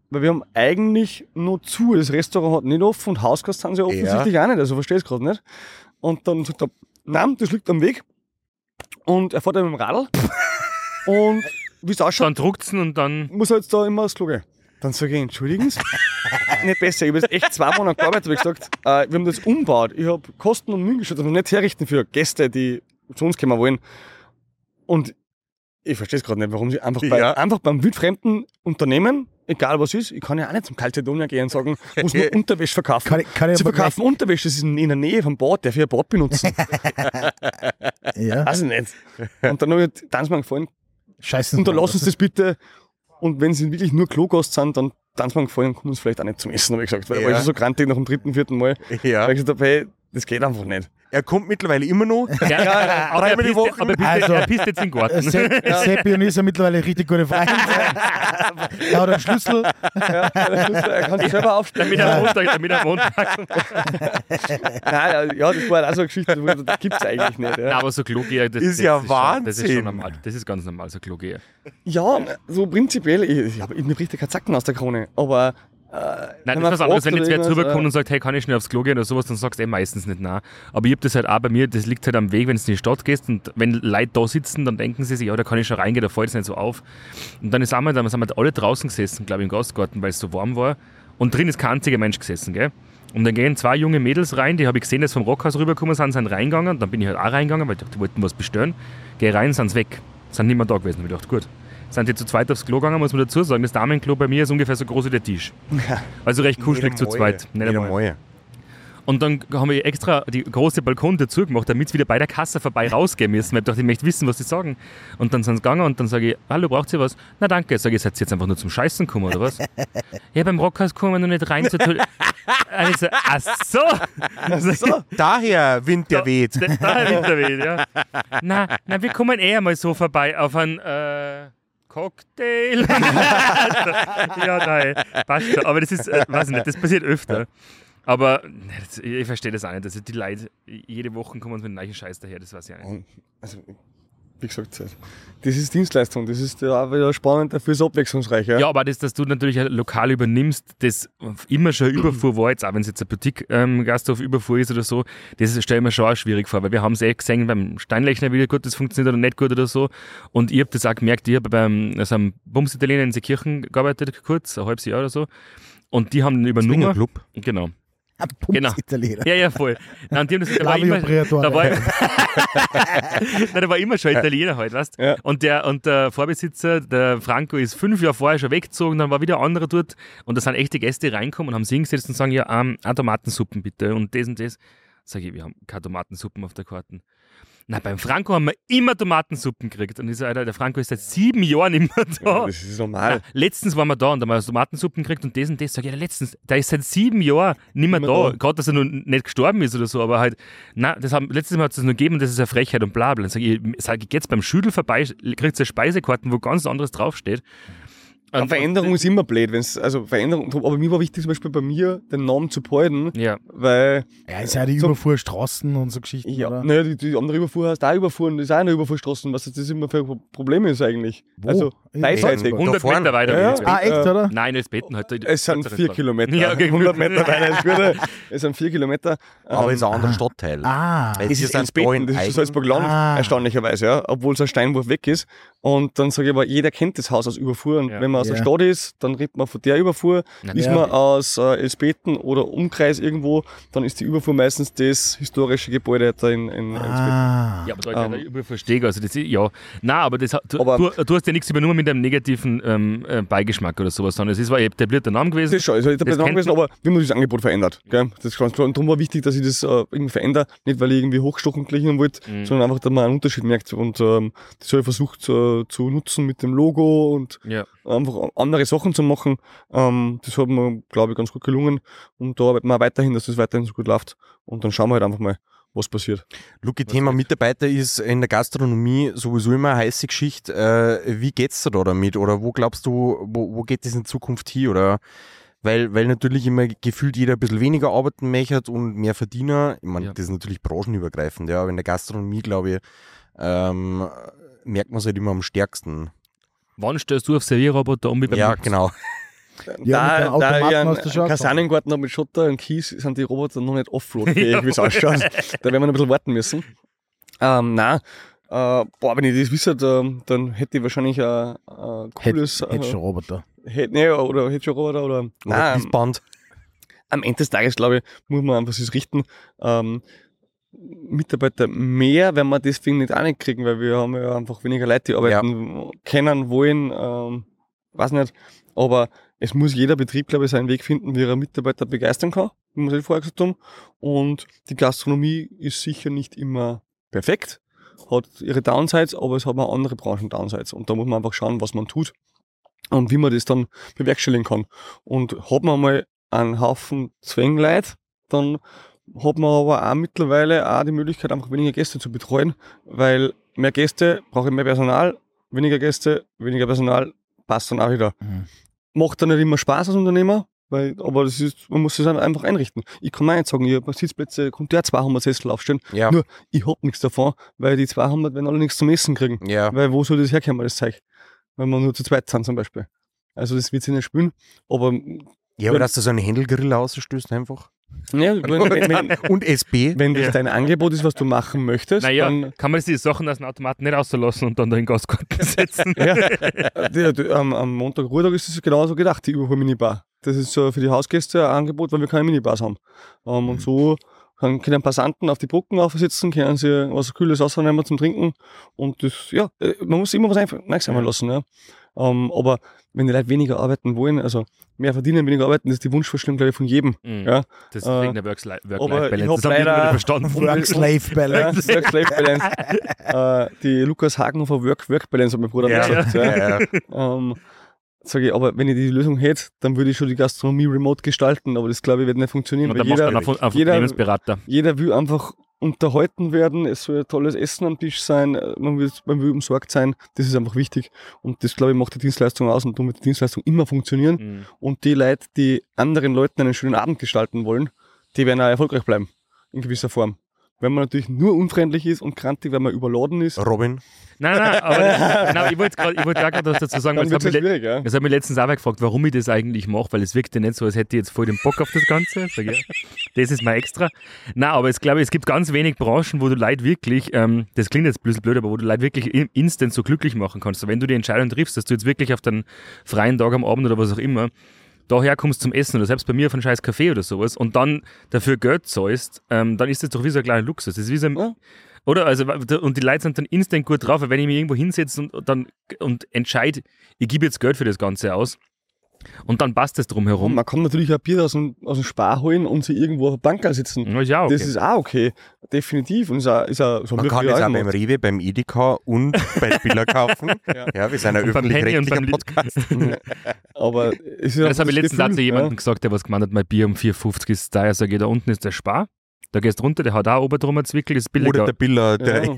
Weil wir haben eigentlich nur zu, das Restaurant hat nicht offen und Hausgast sind sie offensichtlich auch nicht, also verstehe ich es gerade nicht. Und dann sagt er, nein, das liegt am Weg. Und er fährt dann mit dem Radl. [laughs] und wie es ausschaut, Dann druckt's und dann. muss er jetzt da immer aufs Klo gehen. Dann sage ich, entschuldigen Sie, [laughs] nicht besser. Ich habe jetzt echt zwei Monate gearbeitet, habe ich gesagt, äh, wir haben das umgebaut. Ich habe Kosten und Mühen geschaut, das noch nicht herrichten für Gäste, die zu uns kommen wollen. Und ich verstehe es gerade nicht, warum sie einfach, bei, Ja. einfach beim wildfremden Unternehmen, egal was ist, ich kann ja auch nicht zum Calcedonia gehen und sagen, [laughs] muss nur Unterwäsche verkaufen. Kann ich- kann ich sie verkaufen Unterwäsche, das ist in der Nähe vom Bad, darf ich ein Bad benutzen? [laughs] Ja. Weiß ich nicht. Und dann habe ich dann ist mir gefallen, Scheiße. unterlassen Sie das bitte. Und wenn Sie wirklich nur Klogast sind, dann dann ist mir gefallen, kommen Sie vielleicht auch nicht zum Essen, habe ich gesagt. Weil Ja. ich so grantig nach dem dritten, vierten Mal. Ja. Weil ich gesagt habe, hey, das geht einfach nicht. Er kommt mittlerweile immer noch. [laughs] Ja, ja, aber, er pisst, Woche. aber er pisst, Also- er pisst jetzt in den Garten. Sepp, Seppi und ich sind mittlerweile richtig gute Freunde. [laughs] er hat einen Schlüssel. Ja, er kann sich selber aufstellen. damit er Montag, damit er Montag. Nein, ja, das war auch so eine Geschichte, das gibt es eigentlich nicht. Nein, Ja, aber so Klogeher, das, Ist das ja Schon, das ist Wahnsinn. schon normal. Das ist ganz normal, so Klogeher. ja so prinzipiell, ich, ich, hab- mir bricht ja kein Zacken aus der Krone, aber äh, Nein, wenn das ist was anderes. Wenn jetzt wer oder drüber irgendwas, kommt und sagt, hey, kann ich schnell aufs Klo gehen oder sowas, dann sagst du eh meistens nicht nein. Aber ich hab das halt auch bei mir, das liegt halt am Weg, wenn du in die Stadt gehst und wenn Leute da sitzen, dann denken sie sich, ja, da kann ich schon reingehen, da fällt es nicht so auf. Und dann ist einmal, dann sind wir alle draußen gesessen, glaube ich, im Gastgarten, weil es so warm war. Und drin ist kein einziger Mensch gesessen, gell? Und dann gehen zwei junge Mädels rein, die habe ich gesehen, dass vom Rockhaus rübergekommen sind, sind reingegangen. Dann bin ich halt auch reingegangen, weil die wollten was bestellen. Geh rein, sind weg. Sind nicht mehr da gewesen. Und ich dachte, gut. Sind die zu zweit aufs Klo gegangen, muss man dazu sagen. Das Damenklo bei mir ist ungefähr so groß wie der Tisch. Also recht kuschelig zu zweit. Nicht einmal. einmal. Und dann haben wir extra die große Balkon dazu gemacht, damit sie wieder bei der Kasse vorbei [laughs] rausgehen müssen. Weil ich dachte, ich möchte wissen, was sie sagen. Und dann sind sie gegangen und dann sage ich, hallo, braucht ihr was? Na danke. Sage ich, seid ihr jetzt einfach nur zum Scheißen gekommen oder was? [laughs] ja, beim Rockhaus kommen wir noch nicht rein zur Toilette. [laughs] Und ich so, ach so. Daher Wind, der weht. Da, da Winterweht, ja. Na, na, wir kommen eher mal so vorbei auf einen äh, Cocktail. [laughs] ja, nein, passt schon. Aber das ist, äh, weiß ich nicht, das passiert öfter. Aber ne, ich verstehe das auch nicht. Also die Leute, jede Woche kommen uns mit einem neuen Scheiß daher, das weiß ich auch nicht. Und, also, wie gesagt, das ist Dienstleistung, das ist ja auch wieder spannend, dafür ist es abwechslungsreich. Ja? Ja, aber das, dass du natürlich ein Lokal übernimmst, das immer schon Überfuhr war, jetzt auch wenn es jetzt ein Boutique-Gasthof Überfuhr ist oder so, das stelle ich mir schon auch schwierig vor, weil wir haben es eh gesehen beim Steinlechner, wie gut das funktioniert oder nicht gut oder so. Und ich habe das auch gemerkt, ich habe beim also am Bums Italiener in Seekirchen gearbeitet, kurz, ein halbes Jahr oder so. Und die haben dann übernommen. Swingerclub. Genau. Ein Genau. Pumps-Italiener. Ja, ja, voll. Nein, und die haben das, da, war immer, da, war, [laughs] Nein, da war immer schon Italiener halt, weißt Ja. und, der, und der Vorbesitzer, der Franco, ist fünf Jahre vorher schon weggezogen, dann war wieder ein anderer dort und da sind echte Gäste reinkommen und haben sich hingesetzt und sagen, ja, ähm, eine Tomatensuppen bitte und das und das. Sag ich, wir haben keine Tomatensuppen auf der Karte. Na, beim Franco haben wir immer Tomatensuppen gekriegt. Und ich so, Alter, der Franco ist seit sieben Jahren immer [laughs] Ja, da. das ist normal. Na, letztens waren wir da und da haben wir Tomatensuppen gekriegt und das und das. Sag ich, ja, letztens, der ist seit sieben Jahren nicht mehr Nicht mehr da. da. Gerade, dass er noch nicht gestorben ist oder so, aber halt, na, das haben, letztes Mal hat es das nur gegeben und das ist eine Frechheit und bla bla. Dann sag ich, sag ich, jetzt beim Schüdel vorbei, kriegt ihr Speisekarten, wo ganz anderes draufsteht. Und- Veränderung ist immer blöd, wenn's, also Veränderung, aber mir war wichtig zum Beispiel bei mir, den Namen zu behalten, Ja, weil, Ja, ist ja die So- Überfuhr Straßen und so Geschichten, ja, oder? ne, die, die andere Überfuhr heißt auch Überfuhr und das ist auch eine Überfuhrstraßen, was das immer für ein Problem ist eigentlich. Wo? Also, beidseitig. Da 100 vorne. Meter weiter. Ja, Ah, echt, oder? Nein, das Betten halt. Es sind vier Kilometer. Ja, okay, 100 Meter weiter gut. [laughs] Es sind vier Kilometer. Aber Ähm, ist ein anderer Stadtteil. Ah, Es ist sind da Elsbeten, in das ist Eigen- Salzburg Land, Ah. erstaunlicherweise, ja, obwohl es ein Steinwurf weg ist. Und dann sage ich aber, jeder kennt das Haus aus Überfuhr. Und Ja. wenn man aus der Ja. Stadt ist, dann redet man von der Überfuhr. Na, ist ja. man aus äh, Elsbeten oder Umkreis irgendwo, dann ist die Überfuhr meistens das historische Gebäude da in, in Elsbeten. ah. Ja, aber da Ähm. ähm, über verstehe also das ist, ja. Nein, aber das, hat- du, Aber- du, du hast ja nichts übernommen mit einem negativen ähm, äh, Beigeschmack oder sowas, sondern es ist, war ein etablierter Name gewesen. Das ist schon, also das kennt gewesen, aber wir haben das Angebot verändert. Gell? Das ist ganz klar. Und darum war wichtig, dass ich das äh, irgendwie verändere. Nicht, weil ich irgendwie hochgestochen klingen wollte, Mhm. sondern einfach, dass man einen Unterschied merkt. Und ähm, das habe ich versucht äh, zu nutzen mit dem Logo und Ja. einfach andere Sachen zu machen. Ähm, das hat mir, glaube ich, ganz gut gelungen. Und da arbeiten wir auch weiterhin, dass das weiterhin so gut läuft. Und dann schauen wir halt einfach mal, was passiert. Luki, Thema Mitarbeiter ist in der Gastronomie sowieso immer eine heiße Geschichte. Äh, wie geht's dir da damit? Oder wo glaubst du, wo, wo geht es in Zukunft hin? Oder weil, weil natürlich immer gefühlt jeder ein bisschen weniger arbeiten möchte und mehr Verdiener. Ich meine, Ja. das ist natürlich branchenübergreifend, ja, aber in der Gastronomie, glaube ich, ähm, merkt man es halt immer am stärksten. Wann stellst du auf Servierroboter um wie beim Ja, Mix? genau. Ja, da, da Automaten einen habe mit Schotter und Kies, sind die Roboter noch nicht offroad-fähig, [laughs] wie es ausschaut. Da werden wir noch ein bisschen warten müssen. Ähm, nein, äh, boah, wenn ich das wisse, dann, dann hätte ich wahrscheinlich ein, ein cooles... Hätte äh, schon Roboter. hätte, nee, oder hätte schon Roboter oder... Oder Nein, am Ende des Tages, glaube ich, muss man einfach sich richten. Ähm, Mitarbeiter mehr, wenn wir deswegen nicht auch nicht kriegen, weil wir haben ja einfach weniger Leute, die arbeiten können, wollen, ähm, weiß nicht. Aber es muss jeder Betrieb, glaube ich, seinen Weg finden, wie er Mitarbeiter begeistern kann, wie wir es vorher gesagt haben. Und die Gastronomie ist sicher nicht immer perfekt, hat ihre Downsides, aber es hat auch andere Branchen Downsides. Und da muss man einfach schauen, was man tut und wie man das dann bewerkstelligen kann. Und hat man mal einen Haufen Zwängleit, dann hat man aber auch mittlerweile auch die Möglichkeit, einfach weniger Gäste zu betreuen, weil mehr Gäste brauche ich mehr Personal, weniger Gäste, weniger Personal, passt dann auch wieder. Mhm. Macht dann nicht immer Spaß als Unternehmer, weil, aber das ist, man muss es dann einfach einrichten. Ich kann mir nicht sagen, ich habe Sitzplätze, kommt der 200 Sessel aufstellen. Ja. Nur, ich hab nichts davon, weil die 200 werden alle nichts zum Essen kriegen. Ja. Weil wo soll das herkommen, das Zeug? Wenn wir nur zu zweit sind zum Beispiel. Also das wird sich nicht spielen. Aber Ja, aber dass du so einen Händelgrill ausstößt einfach. Ja, wenn, wenn, wenn, Und SB. wenn das dein Angebot ist, was du machen möchtest, Naja, dann kann man sich die Sachen aus dem Automaten nicht auslassen und dann da in den Gasgarten [laughs] setzen? ja, die, die, am, am Montag Ruhetag ist es genauso gedacht, die Überhol-Minibar. Das ist so für die Hausgäste ein Angebot, weil wir keine Minibars haben. Ähm, und so kann, können Passanten auf die Brücken aufsitzen, können sie was Kühles rausnehmen zum Trinken. Und das, ja, äh, man muss immer was einfach einfallen lassen. Ja. Ähm, aber wenn die Leute weniger arbeiten wollen, also mehr verdienen, weniger arbeiten, das ist die Wunschvorstellung, glaube ich, von jedem. Mhm. Ja. Das ist Äh, wegen der Work-Life-Balance. hab Das haben leider- nicht verstanden. [laughs] Work-Slave-Balance. Work-Life-Balance. [laughs] äh, die Lukas Hagen von Work, Work-Balance hat mein Bruder Ja. gesagt. Ja. Ja. Ähm, sag ich, aber wenn ich die Lösung hätte, dann würde ich schon die Gastronomie remote gestalten, aber das glaube ich wird nicht funktionieren, Und weil dann macht jeder, dann auf, auf jeder- Unternehmensberater. jeder will einfach unterhalten werden, es soll ein tolles Essen am Tisch sein, äh, man will, man will umsorgt sein, das ist einfach wichtig. Und das glaube ich macht die Dienstleistung aus und darum wird die Dienstleistung immer funktionieren. Mhm. und die Leute, die anderen Leuten einen schönen Abend gestalten wollen, die werden auch erfolgreich bleiben, in gewisser Form. Wenn man natürlich nur unfreundlich ist und krantig, wenn man überladen ist, Robin. Nein, nein, aber [laughs] genau, ich wollte grad- ich wollte auch gerade was dazu sagen, weil das hat, es mich, schwierig. Ja? das hat mich letztens auch gefragt, warum ich das eigentlich mache, weil es wirkte nicht so, als hätte ich jetzt voll den Bock auf das Ganze. Sag ja, das ist mal extra. Nein, aber ich glaube, es gibt ganz wenig Branchen, wo du Leute wirklich, ähm, das klingt jetzt ein bisschen blöd, aber wo du Leute wirklich in- instant so glücklich machen kannst. Wenn du die Entscheidung triffst, dass du jetzt wirklich auf deinen freien Tag am Abend oder was auch immer daher kommst zum Essen oder selbst bei mir auf einen scheiß Kaffee oder sowas und dann dafür Geld zahlst, ähm, dann ist das doch wie so ein kleiner Luxus. Das ist wie so ein, Ja. oder? Also, und die Leute sind dann instant gut drauf, weil wenn ich mich irgendwo hinsetze und, dann und entscheide, ich gebe jetzt Geld für das Ganze aus und dann passt es drumherum. man kann natürlich ein Bier aus dem, aus dem Spar holen und sie irgendwo auf der Bank sitzen. Ja, ist ja okay. Das ist auch okay, definitiv. Und ist auch, ist auch, so Man kann das auch gemacht. beim Rewe, beim Edeka und bei Spiller kaufen. [laughs] ja. wir sind ein öffentlich-rechtlicher beim- Podcast. [laughs] Aber es ist ja das habe ich das letztens auch zu Gefühl, jemandem gesagt, der was gemeint hat, mein Bier um 4,50 ist da. Sag ich, da unten ist der Spar. Da gehst du runter, der hat auch oben drum ein Zwickel, ist billiger. Oder der Biller, der Ja.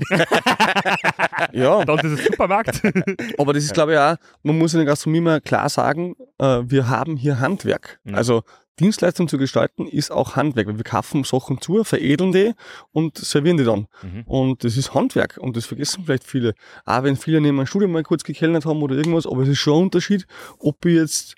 [laughs] ja, da unten ist der Supermarkt. [laughs] aber das ist, glaube ich, auch, man muss in der Gastronomie mal klar sagen, äh, wir haben hier Handwerk. Ja. Also Dienstleistung zu gestalten ist auch Handwerk, weil wir kaufen Sachen zu, veredeln die und servieren die dann. Mhm. Und das ist Handwerk und das vergessen vielleicht viele. Auch wenn viele neben einem Studium mal kurz gekellnert haben oder irgendwas, aber es ist schon ein Unterschied, ob ich jetzt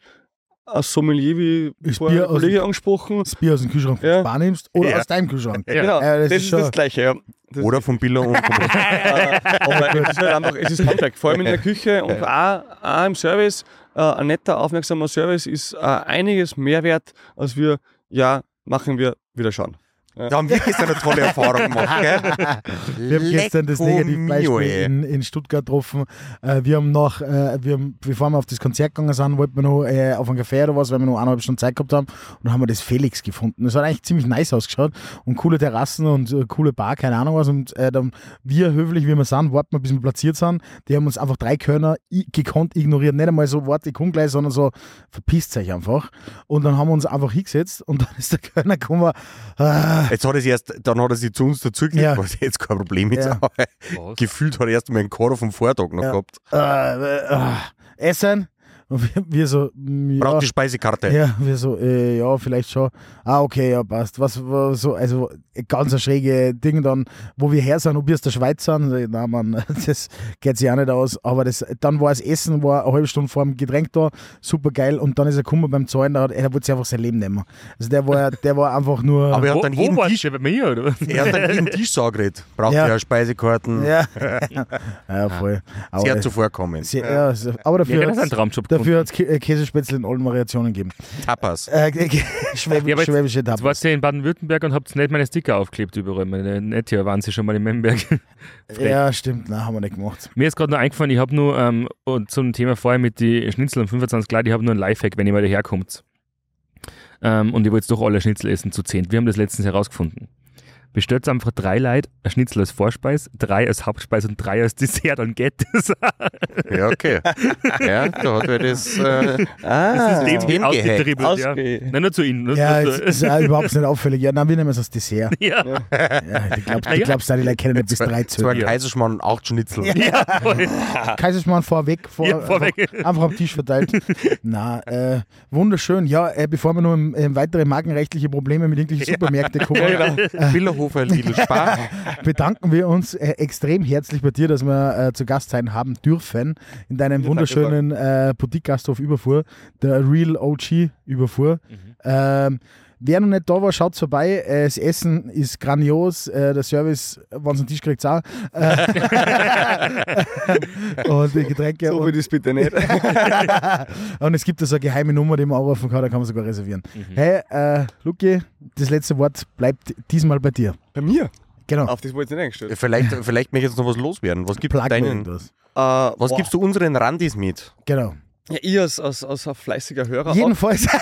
als Sommelier, wie Das vorher Bier aus dem- Kollege angesprochen, Das Bier aus dem Kühlschrank von Ja. Spar nimmst oder Ja. aus deinem Kühlschrank. Ja. genau, Ja, das das, ist das Gleiche. Ja. Das Oder vom Biller und vom [laughs] Äh, aber es ist halt einfach, es ist Handwerk, vor allem in der Küche und auch, auch im Service. Äh, ein netter, aufmerksamer Service ist äh, einiges mehr wert, als wir, ja, machen wir wieder schauen. Da haben wir gestern eine tolle Erfahrung gemacht, gell? [laughs] Wir haben gestern das Negativbeispiel in, in Stuttgart getroffen. Äh, wir haben noch, äh, wir haben, bevor wir auf das Konzert gegangen sind, wollten wir noch äh, auf einen Café oder was, weil wir noch eineinhalb Stunden Zeit gehabt haben. Und dann haben wir das Felix gefunden. Das hat eigentlich ziemlich nice ausgeschaut und coole Terrassen und äh, coole Bar, keine Ahnung was. Und äh, dann wir, höflich wie wir sind, warten wir, bis wir platziert sind. Die haben uns einfach drei Körner gekonnt ignoriert. Nicht einmal so, warte, ich komm gleich, sondern so, verpisst euch einfach. Und dann haben wir uns einfach hingesetzt und dann ist der Körner gekommen, äh, Jetzt hat er sich erst, dann hat er sich zu uns dazugeklickt, Ja. was jetzt kein Problem ist. Ja. Gefühlt hat er erst mal einen Kader vom Vortag noch Ja. gehabt. äh, äh, Essen. Und wir, wir so, mm, ja. Braucht die Speisekarte. Ja, wir so, äh, ja, vielleicht schon. Ah, okay, ja, passt. Was war so, also ganz ein schräge Ding dann, wo wir her sind, ob wir aus der Schweiz sind. So, Na, Mann, [laughs] das geht sich auch nicht aus. Aber das, dann war das Essen, war eine halbe Stunde vor dem Getränk da, super geil. Und dann ist er gekommen beim Zahlen, da hat, er wollte sich einfach sein Leben nehmen. Also der war, der war einfach nur. Aber er hat dann wo jeden Tisch? Bei mir, oder er hat dann jeden Tisch so angeredet. Braucht Ja. ja Speisekarten. ja. [laughs] [laughs] ja, voll. Aber, Sehr zuvorkommend. sehr, ja. aber Ja, dafür das ist ein hat Traumjob. dafür hat's Kä- äh, Käsespätzle in allen Variationen gegeben. Tapas. Äh, [laughs] Schwäb Ja, jetzt- schwäbische Jetzt Tapas. warst du ja in Baden-Württemberg und habt nicht meine Sticker aufgeklebt überall. Meine Nettier waren sie schon mal in Memberg. [laughs] Ja, stimmt. Nein, haben wir nicht gemacht. Mir ist gerade noch eingefallen, ich habe nur ähm, und zum Thema vorher mit die Schnitzel um 25 Grad, ich habe nur ein Lifehack, wenn ihr mal daherkommt. Ähm, und ihr wollt doch alle Schnitzel essen zu 10. Wir haben das letztens herausgefunden. Bestellt einfach drei Leute, ein Schnitzel als Vorspeis, drei als Hauptspeis und drei als Dessert, dann geht das. Ja, okay. ja, da hat er das. Äh, Ah, Dem hingehackt. ausgetribbelt, ja. Ausge- Nein, nur zu Ihnen. Ja, zu, ist ja überhaupt nicht auffällig. Ja, dann wir nehmen es als Dessert. [laughs] ja. Ja, ich glaube, ja. glaubst, die Leute kennen nicht bis drei zwei zählen. Kaiserschmarrn und acht Schnitzel. ja. [laughs] Kaiserschmarrn vorweg, vor, Ja, vorweg. Einfach, einfach am Tisch verteilt. [laughs] Na, äh, wunderschön. Ja, äh, bevor wir noch in, in weitere markenrechtliche Probleme mit irgendwelchen Supermärkten kommen, Billerhofer, Lidl, Spar. [laughs] bedanken wir uns äh, extrem herzlich bei dir, dass wir äh, zu Gast sein haben dürfen in deinem wunderschönen äh, Boutique-Gasthof Überfuhr, der Real OG Überfuhr. Ähm, wer noch nicht da war, schaut vorbei. Äh, das Essen ist grandios, äh, der Service, wenn es einen Tisch kriegt, auch. Äh, [laughs] und die Getränke. So will ich es bitte nicht. [laughs] und es gibt da so eine geheime Nummer, die man anrufen kann, da kann man sogar reservieren. Hey, äh, Luki, das letzte Wort bleibt diesmal bei dir. Bei mir? Genau. Auf das wollte ich nicht eingestellt. Vielleicht, vielleicht möchte ich jetzt noch was loswerden. Was gibt deinen. Äh, was boah. gibst du unseren Randis mit? Genau. Ja, ich als, als, als ein fleißiger Hörer. Jedenfalls. [laughs] äh,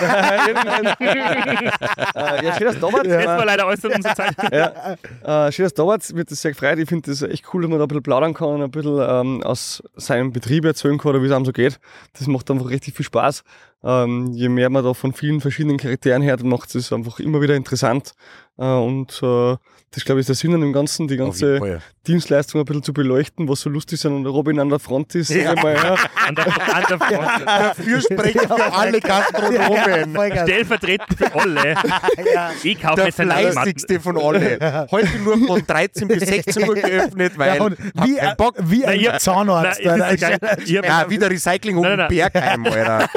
ja, schön, dass du da wart. Jetzt war leider alles in unserer Zeit. ja. äh, schön, dass du da wart. Mir hat das sehr gefreut. Ich finde das echt cool, dass man da ein bisschen plaudern kann und ein bisschen ähm, aus seinem Betrieb erzählen kann oder wie es einem so geht. Das macht einfach richtig viel Spaß. Ähm, je mehr man da von vielen verschiedenen Charakteren hört, macht es einfach immer wieder interessant. Äh, und äh, das, glaube ich, ist der Sinn an dem Ganzen, die ganze. Dienstleistung ein bisschen zu beleuchten, was so lustig ist und Robin an der Front ist. sag ich mal, ja. [laughs] An der, an der Front. Dafür spreche für alle Gastronomen. Vollgas. Stellvertretend für alle. [laughs] Ich kaufe Der jetzt einen fleißigste von alle. Heute nur von 13 bis 16 Uhr geöffnet, weil Ja, wie, keinen Bock. wie ein Zahnarzt. Ich hab- Ja, wieder Recycling Nein, um nein, Bergheim, Alter.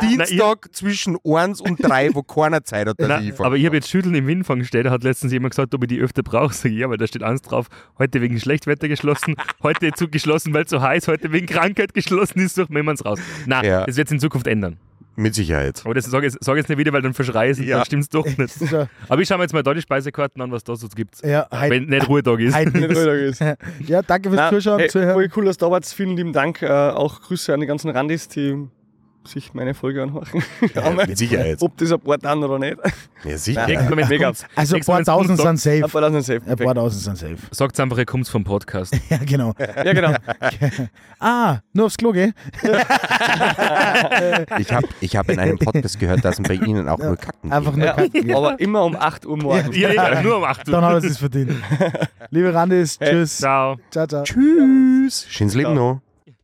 Dienstag zwischen 1 und 3, wo keiner Zeit hat, dass Nein, ich aber ich habe jetzt Schütteln im Windfang gestellt. Da hat letztens jemand gesagt, ob ich die öfter brauche. Sag ich, ja, weil da steht eins drauf. Heute wegen Schlechtwetter geschlossen, [laughs] heute zu geschlossen, weil es so heiß, heute wegen Krankheit geschlossen ist, sucht man es raus. Nein, Ja. das wird es in Zukunft ändern. Mit Sicherheit. Aber das sage ich, jetzt- sag jetzt nicht wieder, weil dann verschreie ich es und Ja. dann stimmt es doch nicht. Aber ich schaue mir jetzt mal da die Speisekarten an, was da so gibt. Ja, halt, Wenn nicht Ruhetag ist. halt Nicht [laughs] ruhig ist. Ja, danke fürs Zuschauen, hey, voll cool, dass du da warst. Vielen lieben Dank. Äh, auch Grüße an die ganzen Randis, die sich meine Folge anhören. [laughs] Ja, mit Sicherheit. Ob das ein paar dann oder nicht. Ja, sicher. Mal, wenn's Mega. Also ein paar Tausend sind Ein safe. paar lassen safe. Ein paar Tausend sind safe. Sagt einfach, ihr kommt vom Podcast. [laughs] Ja, genau. Ja, genau. [laughs] Ah, nur aufs Klo, gell? Ich habe ich hab in einem Podcast gehört, dass man bei Ihnen auch nur kacken Einfach geht. nur Ja, kacken. aber immer um 8 Uhr morgens. ja, ja, nur um 8 Dann Uhr. hat er es verdient. Liebe Randis, tschüss. Ciao. Ciao, ciao. Tschüss. Schönes Leben noch.